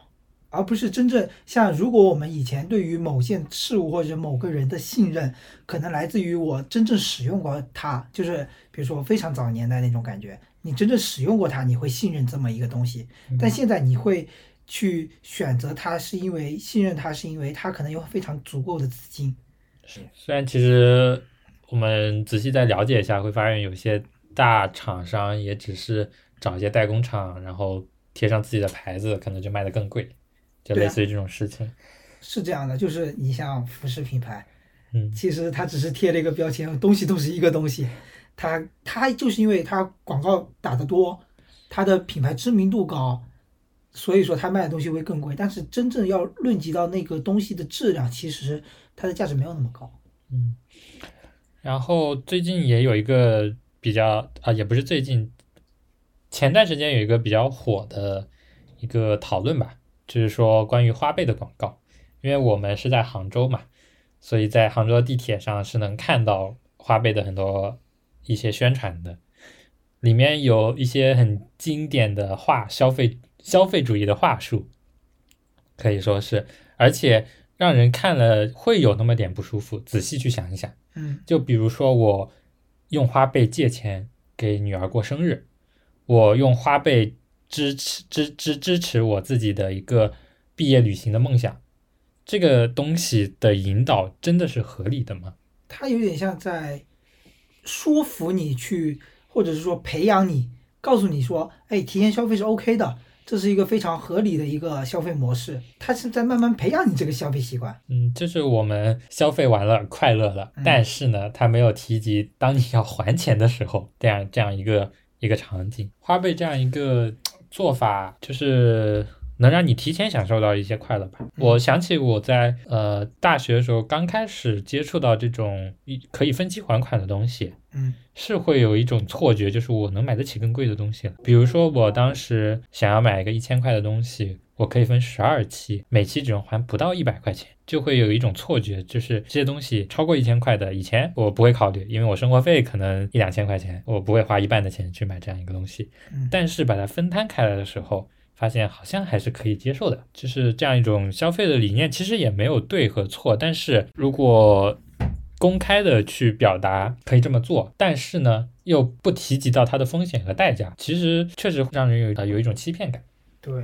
而不是真正像如果我们以前对于某件事物或者某个人的信任，可能来自于我真正使用过它，就是比如说非常早年代那种感觉，你真正使用过它，你会信任这么一个东西。但现在你会去选择它，是因为信任它，是因为它可能有非常足够的资金。是虽然其实我们仔细再了解一下，会发现有些大厂商也只是找一些代工厂，然后贴上自己的牌子，可能就卖得更贵，就类似于这种事情。是这样的，就是你像服饰品牌，嗯其实它只是贴了一个标签，东西都是一个东西，它它就是因为它广告打得多，它的品牌知名度高，所以说它卖的东西会更贵。但是真正要论及到那个东西的质量，其实它的价值没有那么高。嗯，然后最近也有一个比较啊，也不是最近，前段时间有一个比较火的一个讨论吧，就是说关于花呗的广告，因为我们是在杭州嘛，所以在杭州的地铁上是能看到花呗的很多一些宣传的，里面有一些很经典的话，消费消费主义的话术，可以说是，而且让人看了会有那么点不舒服。仔细去想一想，嗯就比如说我用花呗借钱给女儿过生日，我用花呗支持支支支持我自己的一个毕业旅行的梦想，这个东西的引导真的是合理的吗？它有点像在说服你去，或者是说培养你，告诉你说，哎，提前消费是 OK 的，这是一个非常合理的一个消费模式。它是在慢慢培养你这个消费习惯。嗯，就是我们消费完了快乐了，嗯但是呢，它没有提及当你要还钱的时候，这样这样一个一个场景，花呗这样一个做法，就是能让你提前享受到一些快乐吧。我想起我在呃大学的时候刚开始接触到这种一可以分期还款的东西，嗯是会有一种错觉，就是我能买得起更贵的东西了。比如说，我当时想要买一个一千块的东西，我可以分十二期，每期只用还不到一百块钱，就会有一种错觉，就是这些东西超过一千块的，以前我不会考虑，因为我生活费可能一两千块钱，我不会花一半的钱去买这样一个东西。嗯但是把它分摊开来的时候，发现好像还是可以接受的，就是这样一种消费的理念，其实也没有对和错。但是如果公开的去表达可以这么做，但是呢又不提及到它的风险和代价，其实确实会让人有呃有一种欺骗感。对，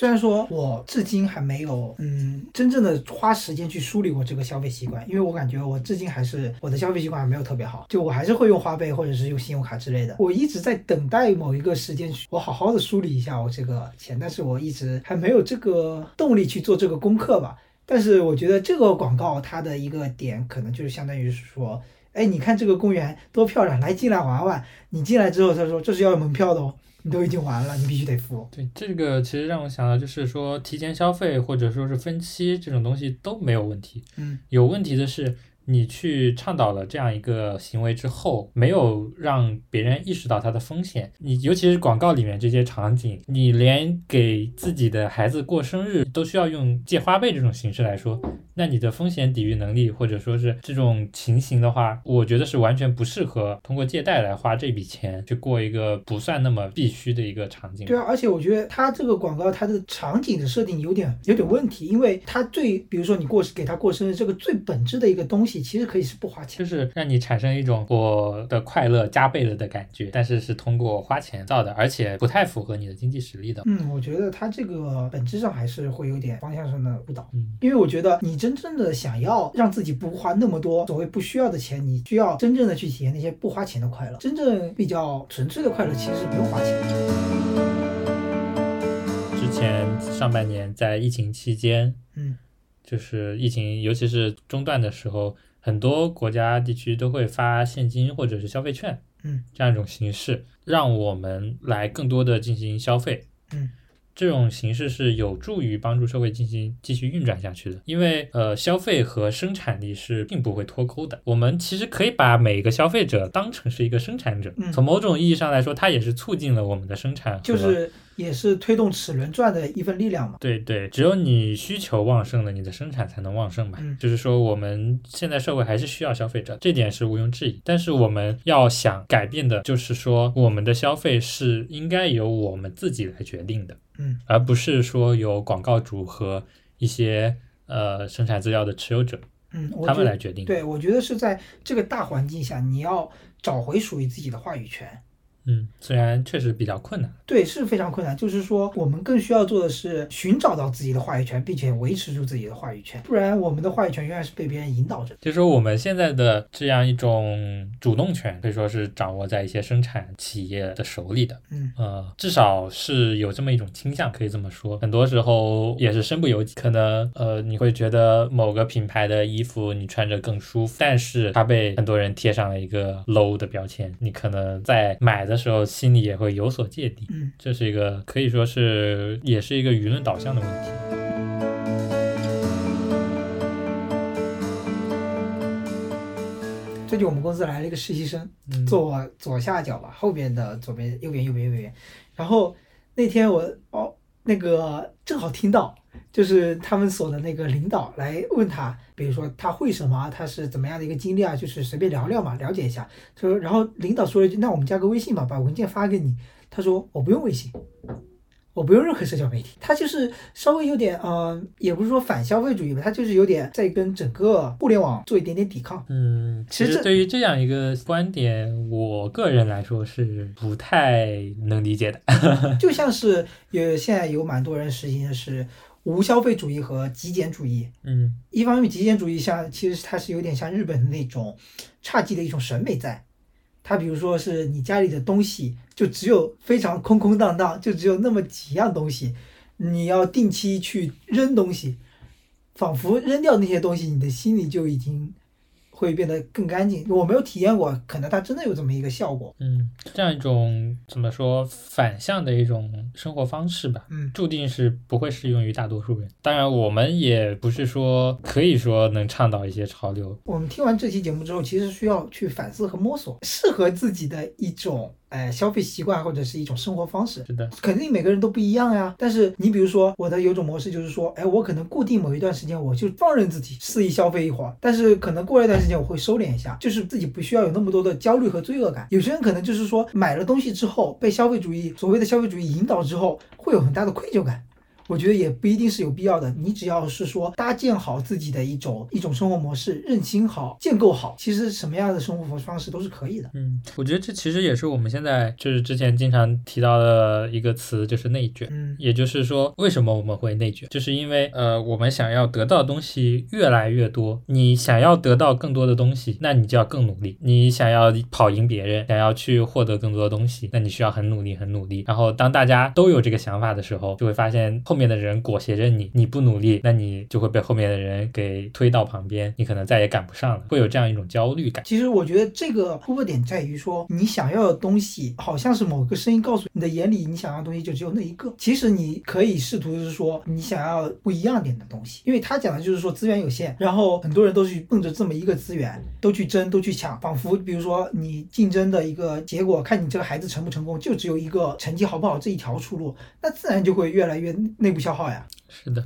虽然说我至今还没有嗯真正的花时间去梳理我这个消费习惯，因为我感觉我至今还是我的消费习惯还没有特别好，就我还是会用花呗或者是用信用卡之类的。我一直在等待某一个时间去，我好好的梳理一下我这个钱，但是我一直还没有这个动力去做这个功课吧。但是我觉得这个广告它的一个点可能就是相当于是说，哎，你看这个公园多漂亮，来进来玩玩。你进来之后，他说这是要门票的哦，你 都已经还了，你必须得付。对这个，其实让我想到就是说，提前消费或者说是分期这种东西都没有问题，嗯有问题的是你去倡导了这样一个行为之后，没有让别人意识到它的风险。你尤其是广告里面这些场景，你连给自己的孩子过生日都需要用借花呗这种形式来说，那你的风险抵御能力或者说是这种情形的话，我觉得是完全不适合通过借贷来花这笔钱去过一个不算那么必须的一个场景。对啊，而且我觉得它这个广告它的场景的设定有点有点问题，因为它最，比如说你过给他过生日这个最本质的一个东西，西其实可以是不花钱。就是让你产生一种我的快乐加倍了的感觉，但是是通过花钱造的，而且不太符合你的经济实力的。嗯，我觉得它这个本质上还是会有点方向上的误导。嗯，因为我觉得你真正的想要让自己不花那么多所谓不需要的钱，你需要真正的去体验那些不花钱的快乐。真正比较纯粹的快乐，其实是不用花钱的。之前上半年在疫情期间，嗯就是疫情，尤其是中断的时候，很多国家地区都会发现金或者是消费券嗯这样一种形式，让我们来更多的进行消费。嗯这种形式是有助于帮助社会进行继续运转下去的，因为呃，消费和生产力是并不会脱钩的。我们其实可以把每一个消费者当成是一个生产者，嗯从某种意义上来说，它也是促进了我们的生产和，就是也是推动齿轮转的一份力量嘛。对对，只有你需求旺盛了，你的生产才能旺盛嘛。嗯就是说，我们现在社会还是需要消费者，这点是毋庸置疑。但是我们要想改变的，就是说，我们的消费是应该由我们自己来决定的，嗯而不是说由广告主和一些呃生产资料的持有者嗯，他们来决定。，对，我觉得是在这个大环境下，你要找回属于自己的话语权。嗯，虽然确实比较困难。对，是非常困难。就是说，我们更需要做的是寻找到自己的话语权，并且维持住自己的话语权，不然我们的话语权永远是被别人引导着。就是说，我们现在的这样一种主动权，可以说是掌握在一些生产企业的手里的。嗯呃，至少是有这么一种倾向，可以这么说。很多时候也是身不由己，可能呃你会觉得某个品牌的衣服你穿着更舒服，但是它被很多人贴上了一个 low 的标签，你可能在买的时候心里也会有所芥蒂。嗯，这是一个可以说是也是一个舆论导向的问题。最近我们公司来了一个实习生，嗯，坐我左下角吧，后边的左边、右边、右边、右边。然后那天我哦，那个正好听到，就是他们所的那个领导来问他，比如说他会什么啊，他是怎么样的一个经历啊，就是随便聊聊嘛，了解一下。他说，然后领导说了一句：“那我们加个微信吧，把文件发给你。”他说：“我不用微信。”我不用任何社交媒体，他就是稍微有点，嗯、也不是说反消费主义吧，他就是有点在跟整个互联网做一点点抵抗。嗯，其实对于这样一个观点，我个人来说是不太能理解的。就像是有现在有蛮多人实行的是无消费主义和极简主义。嗯一方面，极简主义像其实它是有点像日本的那种侘寂的一种审美在。它比如说是你家里的东西就只有非常空空荡荡，就只有那么几样东西，你要定期去扔东西，仿佛扔掉那些东西，你的心里就已经会变得更干净。我没有体验过，可能它真的有这么一个效果。嗯，这样一种怎么说反向的一种生活方式吧，嗯注定是不会适用于大多数人。当然，我们也不是说可以说能倡导一些潮流。我们听完这期节目之后，其实需要去反思和摸索适合自己的一种呃消费习惯或者是一种生活方式。是的，肯定每个人都不一样呀，但是你比如说我的有种模式就是说，哎，我可能固定某一段时间我就放任自己肆意消费一会儿，但是可能过一段时间我会收敛一下，就是自己不需要有那么多的焦虑和罪恶感。有些人可能就是说买了东西之后被消费主义所谓的消费主义引导之后，会有很大的愧疚感。我觉得也不一定是有必要的。你只要是说搭建好自己的一种一种生活模式，认清好、建构好，其实什么样的生活方式都是可以的。嗯，我觉得这其实也是我们现在就是之前经常提到的一个词，就是内卷。嗯也就是说，为什么我们会内卷？就是因为呃，我们想要得到的东西越来越多，你想要得到更多的东西，那你就要更努力。你想要跑赢别人，想要去获得更多的东西，那你需要很努力，很努力。然后当大家都有这个想法的时候，就会发现后面面的人裹挟着你，你不努力，那你就会被后面的人给推到旁边，你可能再也赶不上了，会有这样一种焦虑感。其实我觉得这个突破点在于说，你想要的东西好像是某个声音告诉你的眼里，你想要的东西就只有那一个。其实你可以试图是说，你想要不一样点的东西，因为他讲的就是说资源有限，然后很多人都去奔着这么一个资源，都去争，都去抢，仿佛比如说你竞争的一个结果，看你这个孩子成不成功，就只有一个成绩好不好这一条出路，那自然就会越来越那内部消耗呀。是的，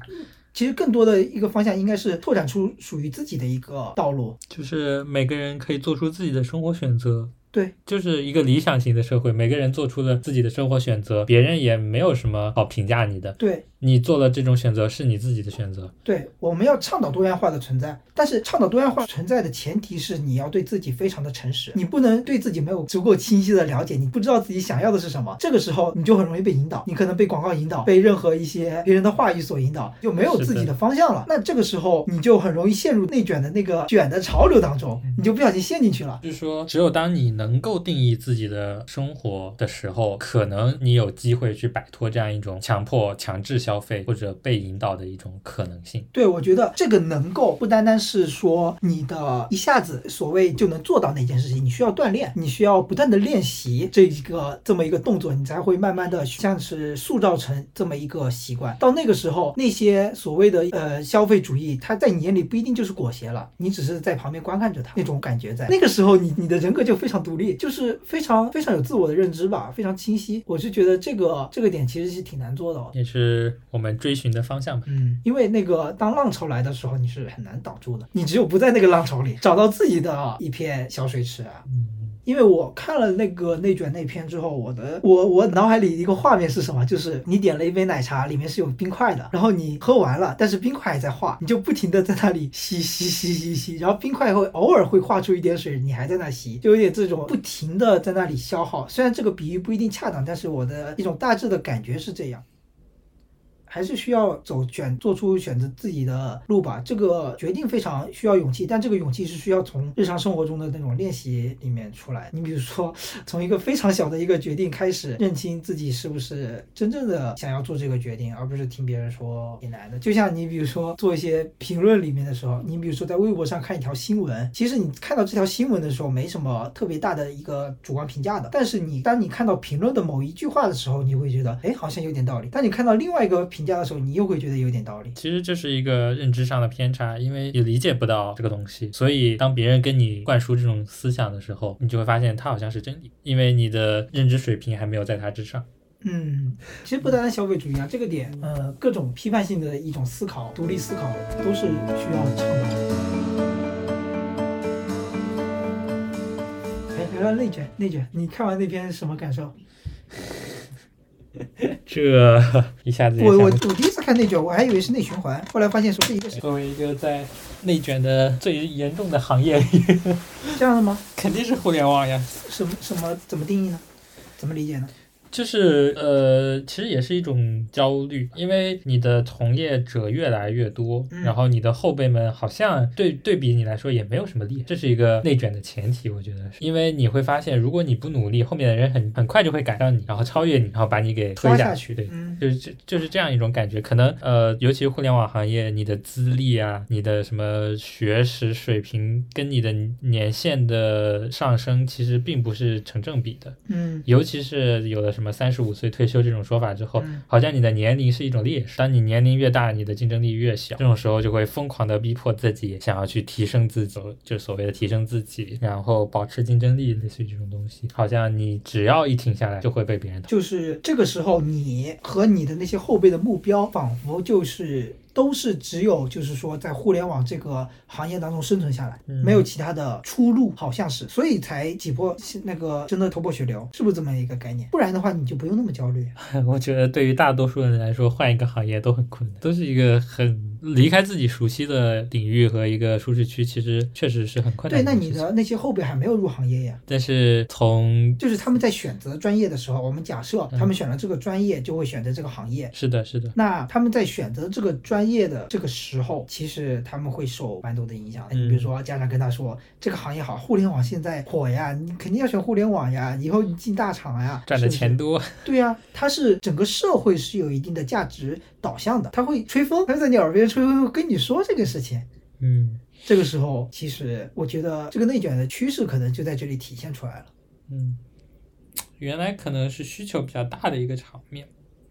其实更多的一个方向应该是拓展出属于自己的一个道路。就是每个人可以做出自己的生活选择。对，就是一个理想型的社会，每个人做出了自己的生活选择，别人也没有什么好评价你的。对，你做了这种选择是你自己的选择。对，我们要倡导多元化的存在，但是倡导多元化存在的前提是你要对自己非常的诚实，你不能对自己没有足够清晰的了解，你不知道自己想要的是什么，这个时候你就很容易被引导，你可能被广告引导，被任何一些别人的话语所引导，就没有自己的方向了。那这个时候你就很容易陷入内卷的那个卷的潮流当中，你就不小心陷进去了。就是说，只有当你能够定义自己的生活的时候，可能你有机会去摆脱这样一种强迫、强制消费或者被引导的一种可能性。对，我觉得这个能够不单单是说你的一下子所谓就能做到那件事情，你需要锻炼，你需要不断的练习这一个这么一个动作，你才会慢慢的像是塑造成这么一个习惯。到那个时候，那些所谓的呃消费主义，它在你眼里不一定就是裹挟了，你只是在旁边观看着它，那种感觉在那个时候，你你的人格就非常独立，就是非常非常有自我的认知吧，非常清晰。我是觉得这个这个点其实是挺难做的哦。也是我们追寻的方向吧。嗯，因为那个当浪潮来的时候，你是很难挡住的，你只有不在那个浪潮里，找到自己的一片小水池啊。嗯，因为我看了那个内卷那篇之后，我的我我脑海里一个画面是什么？就是你点了一杯奶茶，里面是有冰块的，然后你喝完了，但是冰块还在化，你就不停的在那里吸吸吸吸吸，然后冰块会偶尔会化出一点水，你还在那吸，就有点这种不停的在那里消耗。虽然这个比喻不一定恰当，但是我的一种大致的感觉是这样。还是需要走选做出选择自己的路吧。这个决定非常需要勇气，但这个勇气是需要从日常生活中的那种练习里面出来。你比如说，从一个非常小的一个决定开始，认清自己是不是真正的想要做这个决定，而不是听别人说挺难的。就像你比如说做一些评论里面的时候，你比如说在微博上看一条新闻，其实你看到这条新闻的时候没什么特别大的一个主观评价的，但是你当你看到评论的某一句话的时候，你会觉得哎好像有点道理。当你看到另外一个评价的时候，你又会觉得有点道理。其实这是一个认知上的偏差，因为你理解不到这个东西，所以当别人跟你灌输这种思想的时候，你就会发现它好像是真理，因为你的认知水平还没有在它之上。嗯，其实不单单消费主义啊，这个点，呃，各种批判性的一种思考、独立思考都是需要倡导的。哎，聊聊内卷，内卷，你看完那篇什么感受？这一下子我我我第一次看内卷，我还以为是内循环，后来发现说是一个是作为一个在内卷的最严重的行业里，这样的吗？肯定是互联网呀。什么什么怎么定义呢？怎么理解呢？就是呃，其实也是一种焦虑，因为你的从业者越来越多，嗯然后你的后辈们好像对对比你来说也没有什么利，这是一个内卷的前提，我觉得是，因为你会发现，如果你不努力，后面的人很很快就会赶上你，然后超越你，然后把你给推下下去，对。嗯就是这就是这样一种感觉，可能呃，尤其是互联网行业，你的资历啊，你的什么学识水平跟你的年限的上升，其实并不是成正比的。嗯尤其是有了什么三十五岁退休这种说法之后，嗯好像你的年龄是一种劣势。当你年龄越大，你的竞争力越小，这种时候就会疯狂的逼迫自己想要去提升自己，就所谓的提升自己，然后保持竞争力，类似于这种东西。好像你只要一停下来，就会被别人。就是这个时候，你和你的那些后辈的目标，仿佛就是都是只有就是说在互联网这个行业当中生存下来，嗯没有其他的出路，好像是，所以才挤破那个真的头破血流，是不是这么一个概念？不然的话，你就不用那么焦虑。我觉得对于大多数人来说，换一个行业都很困难，都是一个很离开自己熟悉的领域和一个舒适区，其实确实是很困难对，那。你的那些后辈还没有入行业呀。但是从就是他们在选择专业的时候，我们假设他们选了这个专业，就会选择这个行业。是的，是的，那他们在选择这个专业的这个时候，其实他们会受蛮多的影响你比如说，家长跟他说这个行业好，互联网现在火呀，你肯定要选互联网呀，以后你进大厂呀，赚的钱多。对呀、它是整个社会是有一定的价值导向的，他会吹风，他会在你耳边吹风，跟你说这个事情。嗯这个时候，其实我觉得这个内卷的趋势可能就在这里体现出来了。嗯，原来可能是需求比较大的一个场面。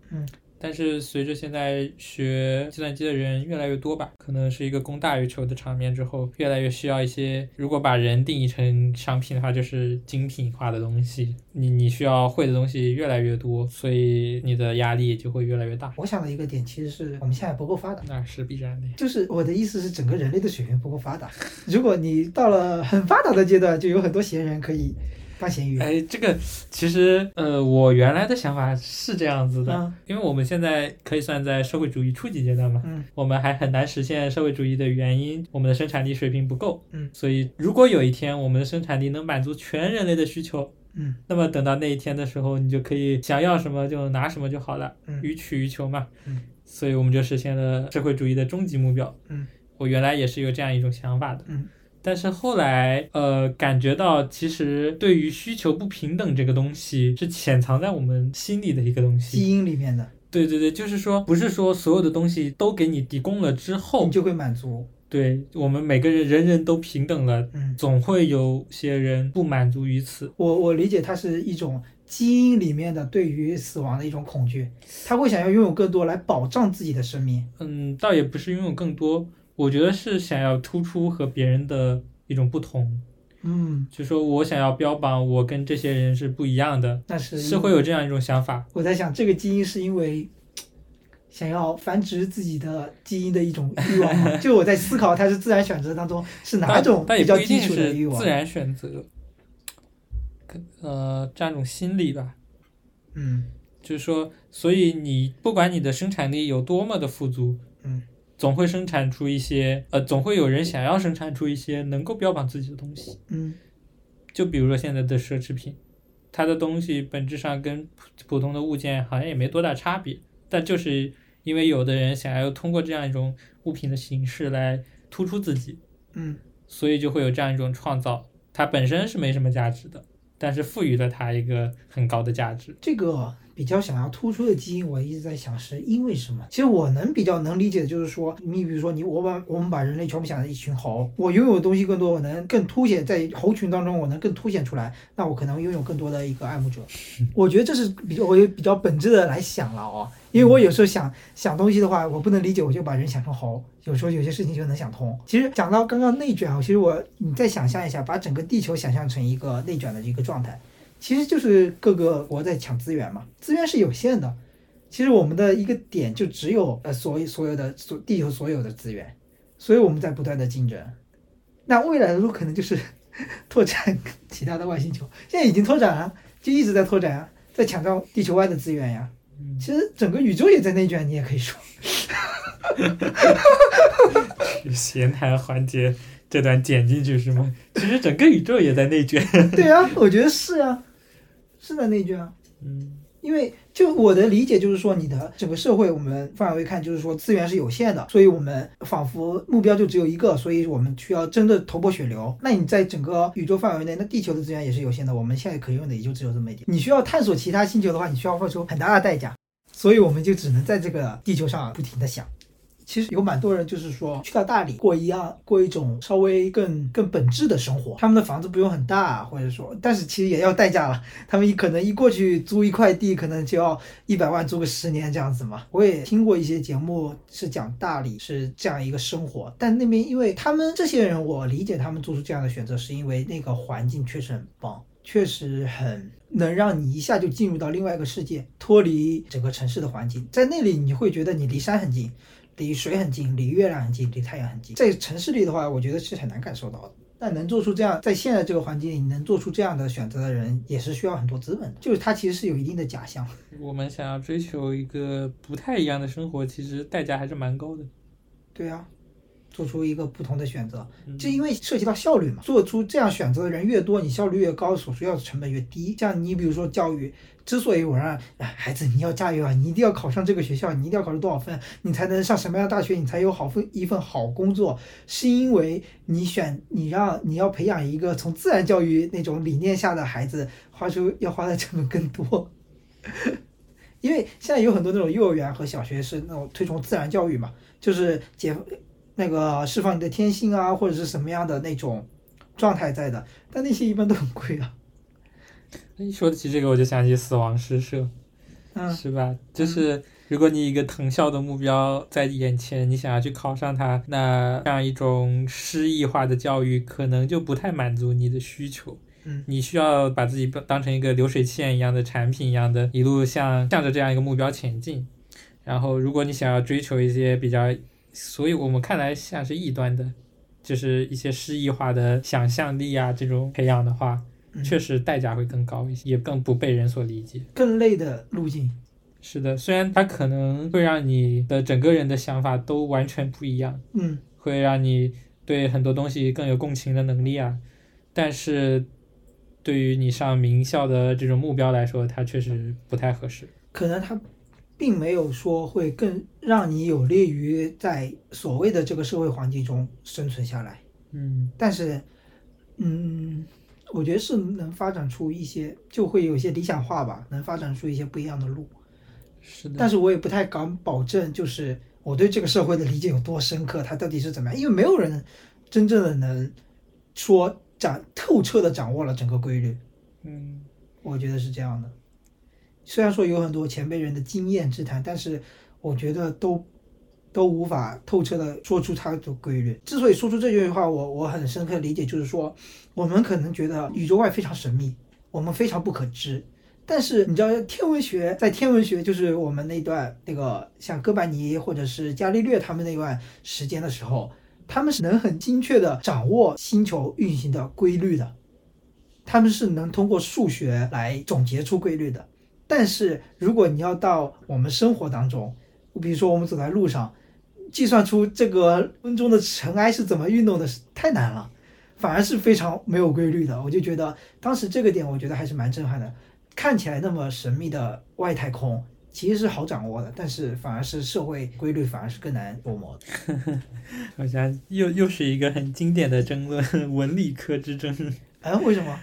嗯。但是随着现在学计算机的人越来越多吧，可能是一个供大于求的场面之后，越来越需要一些，如果把人定义成商品的话，就是精品化的东西。你你需要会的东西越来越多，所以你的压力也就会越来越大。我想的一个点其实是我们现在不够发达。那是必然的。就是我的意思是，整个人类的水平不够发达。如果你到了很发达的阶段，就有很多闲人可以当咸鱼。哎，这个其实呃，我原来的想法是这样子的，嗯。因为我们现在可以算在社会主义初级阶段嘛，嗯。我们还很难实现社会主义的原因，我们的生产力水平不够，嗯，所以如果有一天我们的生产力能满足全人类的需求，嗯。那么等到那一天的时候，你就可以想要什么就拿什么就好了，嗯。予取予求嘛，嗯，所以我们就实现了社会主义的终极目标，嗯，我原来也是有这样一种想法的，嗯。但是后来，呃，感觉到其实对于需求不平等这个东西是潜藏在我们心里的一个东西。基因里面的，对对对，就是说，不是说所有的东西都给你提供了之后你，就会满足。对我们每个人人人都平等了，嗯，总会有些人不满足于此。我我理解它是一种基因里面的对于死亡的一种恐惧，他会想要拥有更多来保障自己的生命。嗯，倒也不是拥有更多，我觉得是想要突出和别人的一种不同，嗯，就说我想要标榜我跟这些人是不一样的，但是是会有这样一种想法。我在想，这个基因是因为想要繁殖自己的基因的一种欲望吗？就我在思考，它是自然选择当中是哪种比较基础的欲望自？然选择，可呃，这样一种心理吧。嗯就是说，所以你不管你的生产力有多么的富足，嗯，总会生产出一些，呃，总会有人想要生产出一些能够标榜自己的东西。嗯就比如说现在的奢侈品，它的东西本质上跟普普通的物件好像也没多大差别，但就是因为有的人想要通过这样一种物品的形式来突出自己，嗯所以就会有这样一种创造。它本身是没什么价值的，但是赋予了它一个很高的价值。这个比较想要突出的基因，我一直在想是因为什么？其实我能比较能理解的就是说，你比如说你我把我们把人类全部想成一群猴，我拥有的东西更多，我能更凸显在猴群当中，我能更凸显出来，那我可能拥有更多的一个爱慕者。我觉得这是比较我也比较本质的来想了哦，因为我有时候想想东西的话，我不能理解，我就把人想成猴。有时候有些事情就能想通。其实讲到刚刚内卷啊，其实我你再想象一下，把整个地球想象成一个内卷的一个状态，其实就是各个国在抢资源嘛，资源是有限的。其实我们的一个点就只有呃所有所有的所地球所有的资源，所以我们在不断的竞争。那未来的路可能就是 拓展其他的外星球，现在已经拓展了，就一直在拓展啊，在抢到地球外的资源呀。嗯其实整个宇宙也在内卷，你也可以说。闲谈环节这段剪进去是吗？其实整个宇宙也在内卷。对啊，我觉得是啊，是的内卷啊。嗯因为就我的理解就是说，你的整个社会，我们范围看就是说资源是有限的，所以我们仿佛目标就只有一个，所以我们需要真的头破血流。那你在整个宇宙范围内，那地球的资源也是有限的，我们现在可用的也就只有这么一点。你需要探索其他星球的话，你需要付出很大的代价，所以我们就只能在这个地球上不停的想。其实有蛮多人就是说去到大理过一样过一种稍微更更本质的生活，他们的房子不用很大，或者说，但是其实也要代价了。他们一可能一过去租一块地，可能就要一百万租个十年这样子嘛。我也听过一些节目是讲大理是这样一个生活，但那边因为他们这些人，我理解他们做出这样的选择，是因为那个环境确实很棒，确实很能让你一下就进入到另外一个世界，脱离整个城市的环境，在那里你会觉得你离山很近。离水很近，离月亮很近，离太阳很近。在城市里的话，我觉得是很难感受到的。但能做出这样，在现在这个环境里能做出这样的选择的人，也是需要很多资本的。就是它其实是有一定的假象。我们想要追求一个不太一样的生活，其实代价还是蛮高的。对啊，做出一个不同的选择，嗯就因为涉及到效率嘛。做出这样选择的人越多，你效率越高，所需要的成本越低。像你比如说教育，之所以我让哎孩子你要加油啊，你一定要考上这个学校，你一定要考上多少分，你才能上什么样的大学，你才有好份一份好工作，是因为你选你让你要培养一个从自然教育那种理念下的孩子，花出要花的成本更多。因为现在有很多那种幼儿园和小学是那种推崇自然教育嘛，就是解那个释放你的天性啊，或者是什么样的那种状态在的，但那些一般都很贵啊。一说起这个，我就想起死亡诗社，嗯是吧？就是如果你一个藤校的目标在眼前，你想要去考上它，那这样一种诗意化的教育可能就不太满足你的需求。嗯你需要把自己当成一个流水线一样的产品一样的，一路向向着这样一个目标前进。然后，如果你想要追求一些比较，所以我们看来像是异端的，就是一些诗意化的想象力啊这种培养的话，嗯确实代价会更高一些，也更不被人所理解。更累的路径。是的，虽然它可能会让你的整个人的想法都完全不一样，嗯，会让你对很多东西更有共情的能力啊，但是对于你上名校的这种目标来说，它确实不太合适。可能它并没有说会更让你有利于在所谓的这个社会环境中生存下来，嗯但是，嗯，我觉得是能发展出一些，就会有些理想化吧，能发展出一些不一样的路。是的，但是我也不太敢保证，就是我对这个社会的理解有多深刻，它到底是怎么样，因为没有人真正的能说掌透彻的掌握了整个规律。嗯我觉得是这样的。虽然说有很多前辈人的经验之谈，但是我觉得都都无法透彻的说出它的规律。之所以说出这句话，我我很深刻理解，就是说我们可能觉得宇宙外非常神秘，我们非常不可知。但是你知道，天文学在天文学就是我们那段那个像哥白尼或者是伽利略他们那段时间的时候，他们是能很精确的掌握星球运行的规律的。他们是能通过数学来总结出规律的。但是如果你要到我们生活当中，比如说我们走在路上，计算出这个温中的尘埃是怎么运动的，是太难了，反而是非常没有规律的。我就觉得当时这个点，我觉得还是蛮震撼的。看起来那么神秘的外太空，其实是好掌握的，但是反而是社会规律反而是更难琢磨的。好像又又是一个很经典的争论，文理科之争。哎，为什么？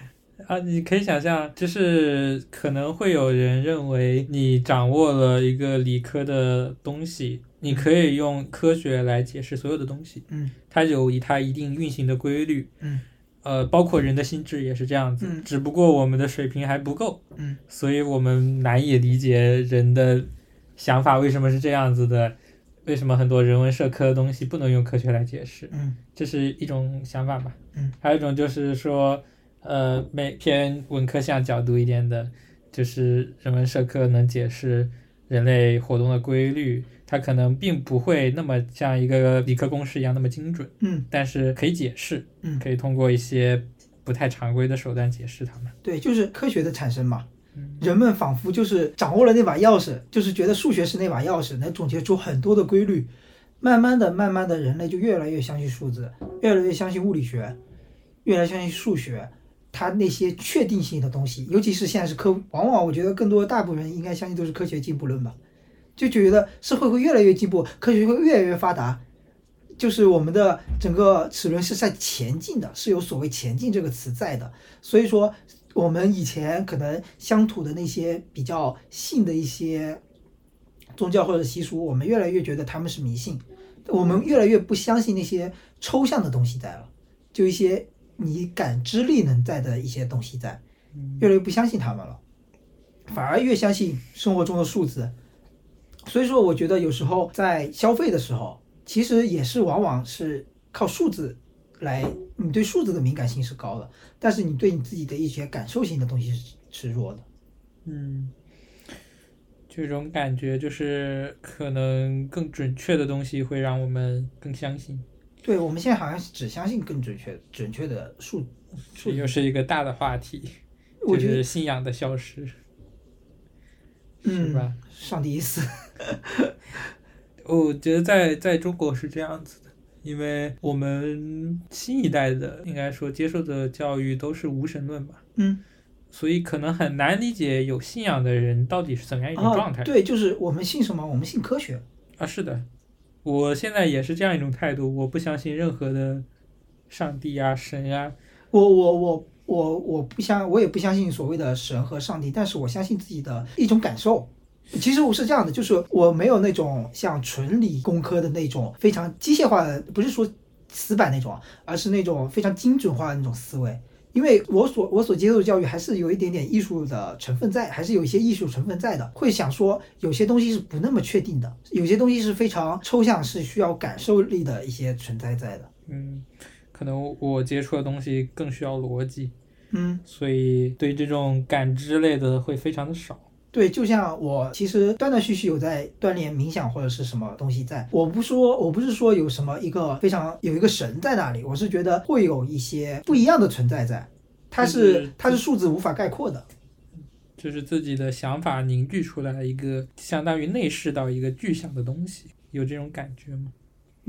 啊，你可以想象，就是可能会有人认为你掌握了一个理科的东西，你可以用科学来解释所有的东西，嗯它有以它一定运行的规律，嗯。呃，包括人的心智也是这样子，嗯只不过我们的水平还不够，嗯。所以我们难以理解人的想法为什么是这样子的，为什么很多人文社科的东西不能用科学来解释，嗯。这是一种想法吧。嗯，还有一种就是说，呃，每篇文科向角度一点的，就是人文社科能解释人类活动的规律，它可能并不会那么像一个理科公式一样那么精准，嗯但是可以解释，嗯，可以通过一些不太常规的手段解释它们。对，就是科学的产生嘛。嗯人们仿佛就是掌握了那把钥匙，就是觉得数学是那把钥匙，能总结出很多的规律。慢慢的、慢慢的，人类就越来越相信数字，越来越相信物理学，越来越相信数学，它那些确定性的东西，尤其是现在是科，往往我觉得更多大部分人应该相信都是科学进步论吧，就觉得社会会越来越进步，科学会越来越发达，就是我们的整个齿轮是在前进的，是有所谓“前进”这个词在的。所以说，我们以前可能乡土的那些比较信的一些宗教或者习俗，我们越来越觉得他们是迷信，我们越来越不相信那些抽象的东西在了，就一些你感知力能在的一些东西在，越来越不相信他们了，反而越相信生活中的数字。所以说，我觉得有时候在消费的时候，其实也是往往是靠数字来，你对数字的敏感性是高的，但是你对你自己的一些感受性的东西是是弱的。嗯，这种感觉就是可能更准确的东西会让我们更相信，对，我们现在好像是只相信更准确、准确的数数这又是一个大的话题，就我觉得是信仰的消失，是嗯吧？上帝已死。我觉得在在中国是这样子的，因为我们新一代的应该说接受的教育都是无神论吧，嗯，所以可能很难理解有信仰的人到底是怎么样一种状态。啊。对，就是我们信什么？我们信科学。啊，是的，我现在也是这样一种态度，我不相信任何的上帝啊、神啊，我我我我我不相，我也不相信所谓的神和上帝，但是我相信自己的一种感受。其实我是这样的，就是我没有那种像纯理工科的那种非常机械化的，不是说死板那种，而是那种非常精准化的那种思维。因为我所我所接受的教育还是有一点点艺术的成分在，还是有一些艺术成分在的。会想说有些东西是不那么确定的，有些东西是非常抽象，是需要感受力的一些存在在的。嗯，可能我接触的东西更需要逻辑，嗯，所以对这种感知类的会非常的少。对，就像我其实断断续续有在锻炼冥想或者是什么东西在，我不说我不是说有什么一个非常有一个神在那里，我是觉得会有一些不一样的存在在，它是它是数字无法概括的。就是自己的想法凝聚出来一个相当于内视到一个具象的东西，有这种感觉吗？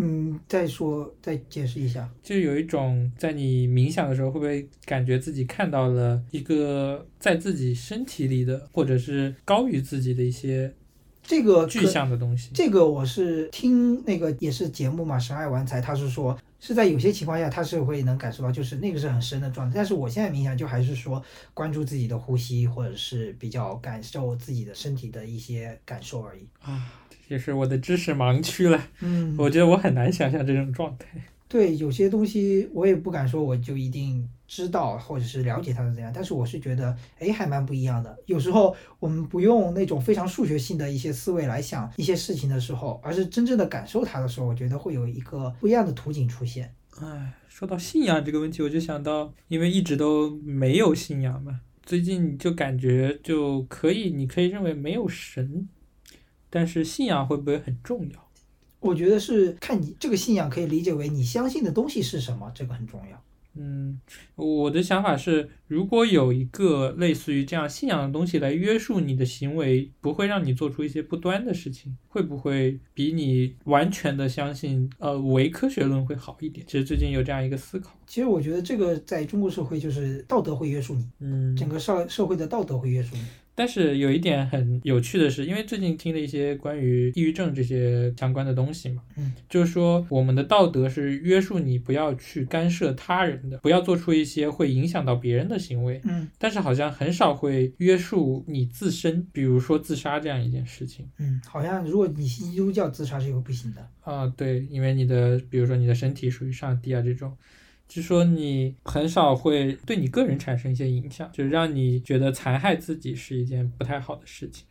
嗯，再说再解释一下。就有一种在你冥想的时候，会不会感觉自己看到了一个在自己身体里的，或者是高于自己的一些这个具象的东西？这个我是听那个也是节目嘛，神爱玩财，他是说是在有些情况下他是会能感受到，就是那个是很深的状态。但是我现在冥想就还是说关注自己的呼吸，或者是比较感受自己的身体的一些感受而已。啊，这也是我的知识盲区了。嗯，我觉得我很难想象这种状态。对有些东西我也不敢说我就一定知道或者是了解它是怎样，但是我是觉得哎还蛮不一样的。有时候我们不用那种非常数学性的一些思维来想一些事情的时候，而是真正的感受它的时候，我觉得会有一个不一样的图景出现。哎，说到信仰这个问题，我就想到，因为一直都没有信仰嘛，最近就感觉就可以，你可以认为没有神，但是信仰会不会很重要？我觉得是看你这个信仰可以理解为你相信的东西是什么，这个很重要。嗯，我的想法是，如果有一个类似于这样信仰的东西来约束你的行为，不会让你做出一些不端的事情，会不会比你完全的相信呃唯科学论会好一点？其实最近有这样一个思考。其实我觉得这个在中国社会就是道德会约束你，嗯，整个社社会的道德会约束你。但是有一点很有趣的是，因为最近听了一些关于抑郁症这些相关的东西嘛，嗯，就是说我们的道德是约束你不要去干涉他人的，不要做出一些会影响到别人的行为，嗯但是好像很少会约束你自身，比如说自杀这样一件事情。嗯，好像如果你信基督教自杀是有不行的。啊，对，因为你的，比如说你的身体属于上帝啊这种，就说你很少会对你个人产生一些影响，就是让你觉得残害自己是一件不太好的事情。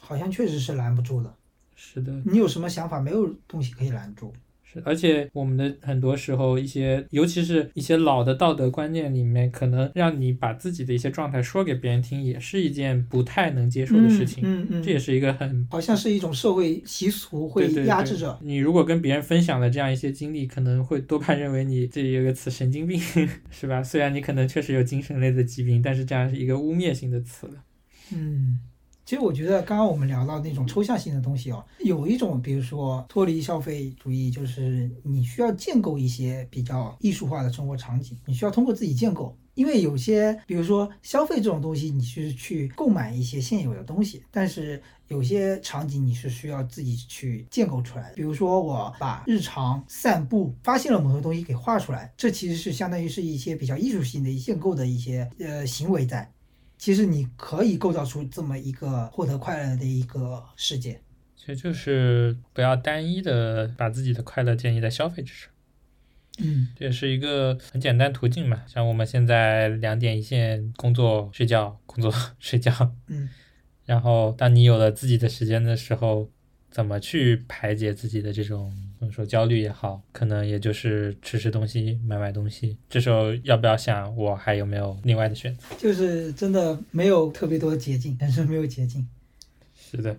好像确实是拦不住的。是的，你有什么想法，没有东西可以拦住。是，而且我们的很多时候，一些尤其是一些老的道德观念里面，可能让你把自己的一些状态说给别人听，也是一件不太能接受的事情。嗯嗯，这也是一个很好像是一种社会习俗会压制着。你。如果跟别人分享了这样一些经历，可能会多半认为你这里有个词神经病，是吧？虽然你可能确实有精神类的疾病，但是这样是一个污蔑性的词了。嗯，其实我觉得刚刚我们聊到那种抽象性的东西哦，有一种比如说脱离消费主义，就是你需要建构一些比较艺术化的生活场景，你需要通过自己建构。因为有些，比如说消费这种东西，你是去购买一些现有的东西，但是有些场景你是需要自己去建构出来的。比如说，我把日常散步发现了某个东西给画出来，这其实是相当于是一些比较艺术性的建构的一些呃行为在。其实你可以构造出这么一个获得快乐的一个世界。其实就是不要单一的把自己的快乐建立在消费之上，嗯这也是一个很简单途径嘛。像我们现在两点一线，工作睡觉，工作 睡觉，嗯然后当你有了自己的时间的时候，怎么去排解自己的这种，或者说焦虑也好，可能也就是吃吃东西、买买东西。这时候要不要想，我还有没有另外的选择？就是真的没有特别多的捷径，人生没有捷径。是的，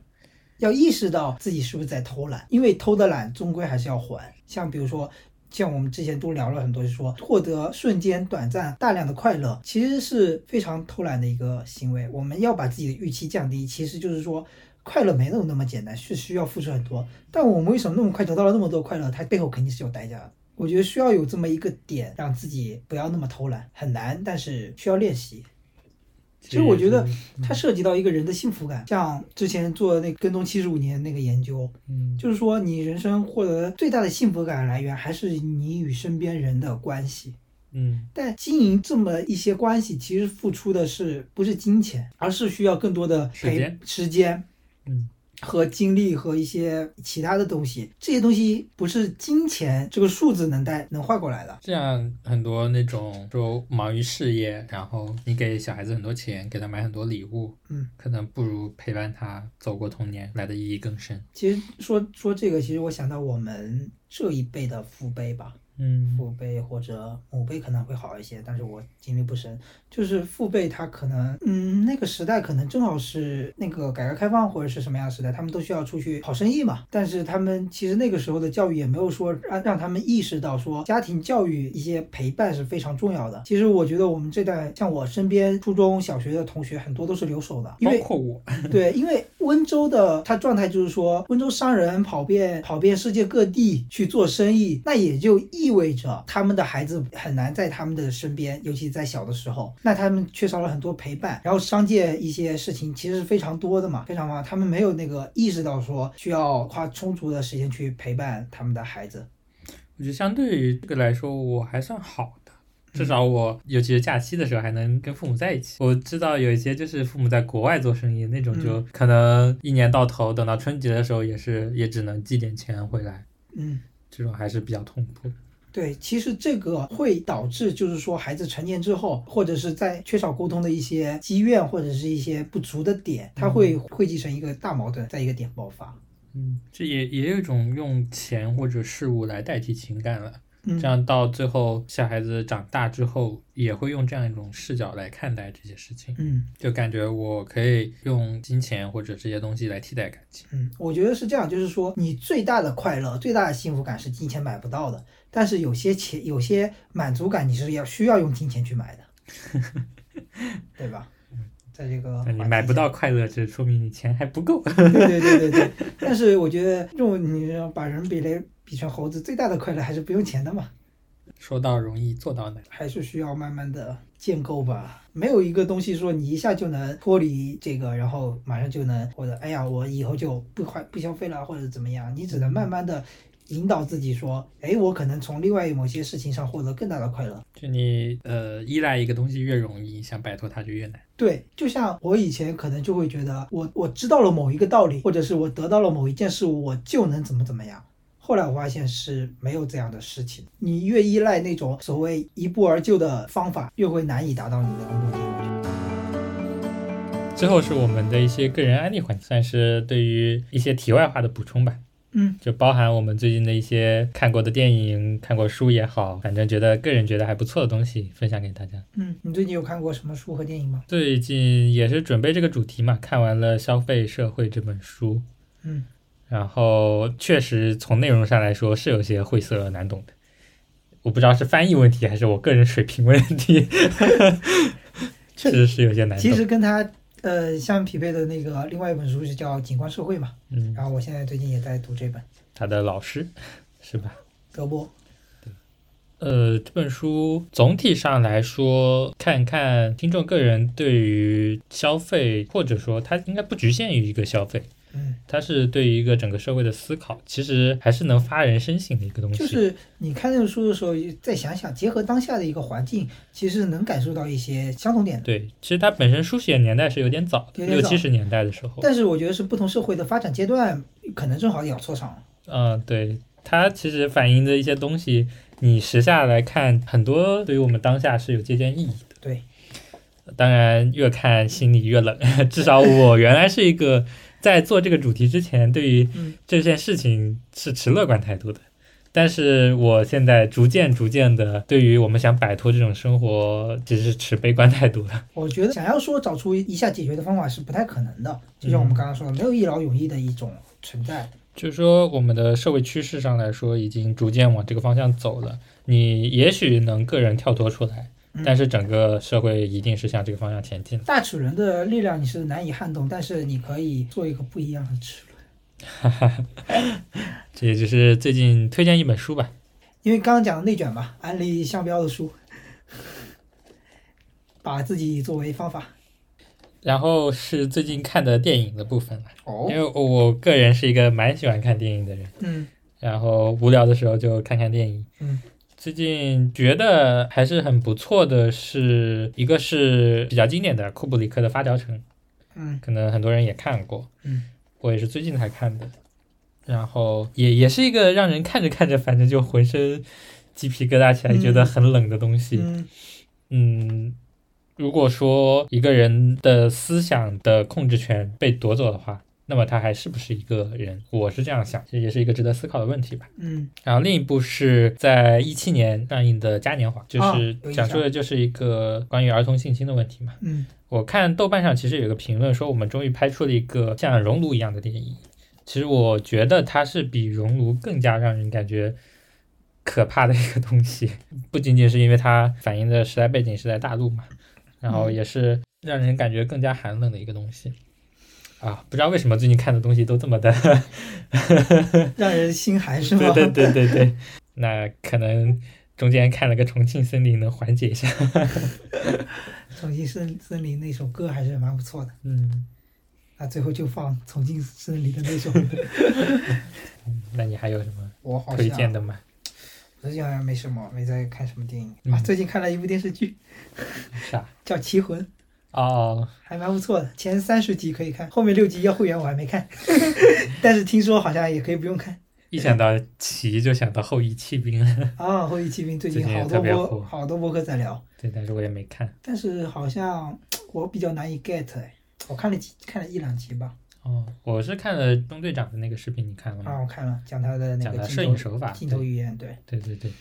要意识到自己是不是在偷懒，因为偷的懒终归还是要还。像比如说，像我们之前都聊了很多，就说获得瞬间、短暂、大量的快乐，其实是非常偷懒的一个行为。我们要把自己的预期降低，其实就是说。快乐没有那么简单，是需要付出很多。但我们为什么那么快得到了那么多快乐？它背后肯定是有代价的。我觉得需要有这么一个点，让自己不要那么偷懒，很难，但是需要练习。其实我觉得它涉及到一个人的幸福感，像之前做那跟踪七十五年那个研究，嗯，就是说你人生获得最大的幸福感来源还是你与身边人的关系。嗯，但经营这么一些关系，其实付出的是不是金钱，而是需要更多的陪时间时间，嗯，和精力和一些其他的东西。这些东西不是金钱这个数字能带能换过来的。这样很多那种说忙于事业，然后你给小孩子很多钱，给他买很多礼物，嗯，可能不如陪伴他走过童年来的意义更深。其实说说这个，其实我想到我们这一辈的父辈吧，嗯父辈或者母辈可能会好一些，但是我经历不深。就是父辈他可能，嗯，那个时代可能正好是那个改革开放或者是什么样的时代，他们都需要出去跑生意嘛。但是他们其实那个时候的教育也没有说让让他们意识到说家庭教育一些陪伴是非常重要的。其实我觉得我们这代像我身边初中小学的同学很多都是留守的，因为包括我，对，因为温州的他状态就是说，温州商人跑遍跑遍世界各地去做生意，那也就意味着他们的孩子很难在他们的身边，尤其在小的时候，那他们缺少了很多陪伴。然后商界一些事情其实是非常多的嘛，非常忙，他们没有那个意识到说需要花充足的时间去陪伴他们的孩子。我觉得相对于这个来说，我还算好的。至少我，尤其是假期的时候，还能跟父母在一起。我知道有一些就是父母在国外做生意那种，就可能一年到头，等到春节的时候，也是也只能寄点钱回来，嗯。这种还是比较痛苦。对，其实这个会导致，就是说孩子成年之后，或者是在缺少沟通的一些积怨，或者是一些不足的点，它会汇集成一个大矛盾，在一个点爆发。嗯，这也也有一种用钱或者事物来代替情感了。嗯这样到最后，小孩子长大之后，也会用这样一种视角来看待这些事情，嗯就感觉我可以用金钱或者这些东西来替代感情。嗯，我觉得是这样，就是说你最大的快乐、最大的幸福感是金钱买不到的，但是有些钱、有些满足感你是要需要用金钱去买的，对吧？在这个你买不到快乐，这说明你钱还不够。对对对对对，但是我觉得，这种你把人比来比成猴子，最大的快乐还是不用钱的嘛，说到容易，做到难。还是需要慢慢的建构吧。没有一个东西说你一下就能脱离这个，然后马上就能，或者哎呀，我以后就不花不消费了，或者怎么样，你只能慢慢的引导自己说，哎，我可能从另外某些事情上获得更大的快乐。就你呃依赖一个东西越容易，想摆脱它就越难。对，就像我以前可能就会觉得我我知道了某一个道理，或者是我得到了某一件事物，我就能怎么怎么样。后来我发现是没有这样的事情，你越依赖那种所谓一步而就的方法，越会难以达到你那个目的。我觉得。最后是我们的一些个人案例环节，算是对于一些题外话的补充吧。嗯，就包含我们最近的一些看过的电影、看过书也好，反正觉得个人觉得还不错的东西，分享给大家。嗯，你最近有看过什么书和电影吗？最近也是准备这个主题嘛，看完了《消费社会》这本书，嗯，然后确实从内容上来说是有些晦涩难懂的，我不知道是翻译问题还是我个人水平问题，确实是有些难懂。其实跟它呃相匹配的那个另外一本书是叫《景观社会》嘛，嗯，然后我现在最近也在读这本他的老师是吧？德波。呃，这本书总体上来说，看看听众个人对于消费，或者说它应该不局限于一个消费，嗯，它是对于一个整个社会的思考，其实还是能发人深省的一个东西。就是你看那个书的时候，再想想，结合当下的一个环境，其实能感受到一些相同点的。对，其实它本身书写年代是有点早的，六七十年代的时候。但是我觉得是不同社会的发展阶段，可能正好咬错上了。嗯，对，它其实反映的一些东西，你时下来看，很多对于我们当下是有借鉴意义的。对，当然越看心里越冷。至少我原来是一个在做这个主题之前，对于嗯这件事情是持乐观态度的。但是我现在逐渐逐渐的，对于我们想摆脱这种生活，只是持悲观态度的。我觉得想要说找出一下解决的方法是不太可能的，就像我们刚刚说的，没有一劳永逸的一种存在。就是说，我们的社会趋势上来说，已经逐渐往这个方向走了。你也许能个人跳脱出来，嗯但是整个社会一定是向这个方向前进的。大齿轮的力量你是难以撼动，但是你可以做一个不一样的齿轮。这也就是最近推荐一本书吧。因为刚刚讲的内卷嘛，安利商标的书，把自己作为方法。然后是最近看的电影的部分了，哦因为我个人是一个蛮喜欢看电影的人，嗯然后无聊的时候就看看电影。嗯最近觉得还是很不错的是，一个是比较经典的库布里克的《发条城》，嗯。可能很多人也看过，嗯，我也是最近才看的，然后也也是一个让人看着看着，反正就浑身鸡皮疙瘩起来，嗯。觉得很冷的东西。嗯。嗯，如果说一个人的思想的控制权被夺走的话，那么他还是不是一个人？我是这样想，这也是一个值得思考的问题吧。嗯然后另一部是在一七年上映的《嘉年华》，就啊是讲述的就是一个关于儿童性侵的问题嘛。嗯我看豆瓣上其实有个评论说，我们终于拍出了一个像《熔炉》一样的电影。其实我觉得它是比《熔炉》更加让人感觉可怕的一个东西，不仅仅是因为它反映的时代背景是在大陆嘛，然后也是让人感觉更加寒冷的一个东西。啊，不知道为什么最近看的东西都这么的，让人心寒是吗？对对对对对，那可能中间看了个《重庆森林》能缓解一下。重庆森森林那首歌还是蛮不错的，嗯，那最后就放重庆森林的那首。那你还有什么我好推荐的吗？最近好像没什么，没在看什么电影、嗯啊。最近看了一部电视剧啥？叫《棋魂》，哦，还蛮不错的，前三十集可以看，后面六集要会员我还没看，但是听说好像也可以不用看。一想到棋就想到后羿弃兵了。啊，后羿骑兵最近好多好多播客在聊，对，但是我也没看。但是好像我比较难以 get 哎，我看了几看了一两集吧，哦，我是看了中队长的那个视频，你看了吗啊，我看了讲他的那讲他摄个镜头影手法。镜头语言，对对对对。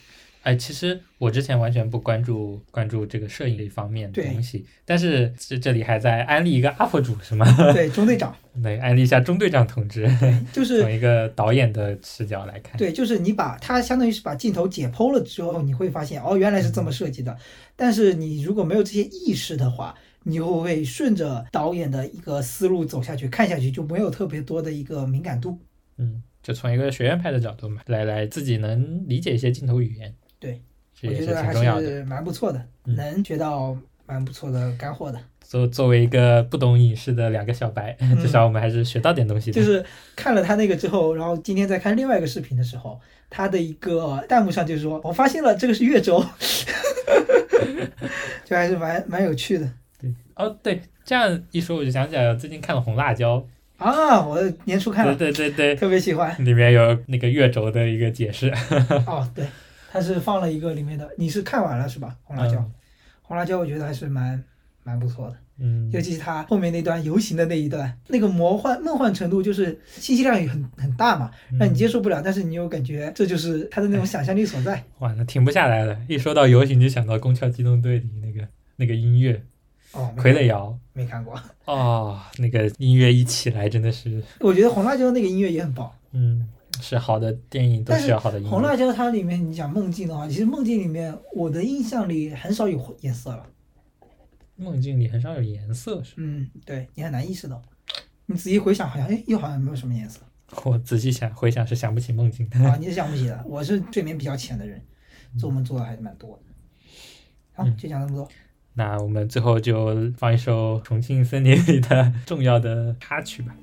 哎，其实我之前完全不关注关注这个摄影这一方面的东西，但是这这里还在安利一个 UP 主是吗？对，中队长，对，安利一下中队长同志，就是从一个导演的视角来看。对，就是你把它相当于是把镜头解剖了之后，你会发现哦，原来是这么设计的。但是你如果没有这些意识的话，你就会顺着导演的一个思路走下去，看下去就没有特别多的一个敏感度。嗯，就从一个学院派的角度嘛，来来自己能理解一些镜头语言。对，我觉得还。是蛮不错的，嗯能学到蛮不错的干货的。作作为一个不懂影视的两个小白，嗯 至少我们还是学到点东西的。就是看了他那个之后，然后今天在看另外一个视频的时候，他的一个弹幕上就是说，我发现了这个是月轴，就还是蛮蛮有趣的对哦，对，这样一说我就想起来了，最近看了《红辣椒啊！我年初》，看对了，对对对，特别喜欢。里面有那个月轴的一个解释。哦，对，他是放了一个里面的，你是看完了是吧？红辣椒，嗯红辣椒，我觉得还是蛮蛮不错的，嗯尤其是他后面那段游行的那一段，那个魔幻梦幻程度就是信息量也很很大嘛，让你接受不了，但是你又感觉这就是他的那种想象力所在。哇，那停不下来了。一说到游行，就想到《宫壳机动队》里那个那个音乐，哦，傀儡摇。没看过，哦，那个音乐一起来真的是，我觉得红辣椒那个音乐也很棒。嗯，是好的电影都需要好的音乐。红辣椒它里面，你讲梦境的话，其实梦境里面我的印象里很少有颜色了。梦境里很少有颜色，是吧嗯，对你很难意识到。你仔细回想，好像哎，又好像没有什么颜色我仔细想回想是想不起梦境的。啊，你是想不起的。我是睡眠比较浅的人，做梦做的还是蛮多的。好，嗯就讲这么多。那我们最后就放一首《重庆森林》里的重要的插曲吧。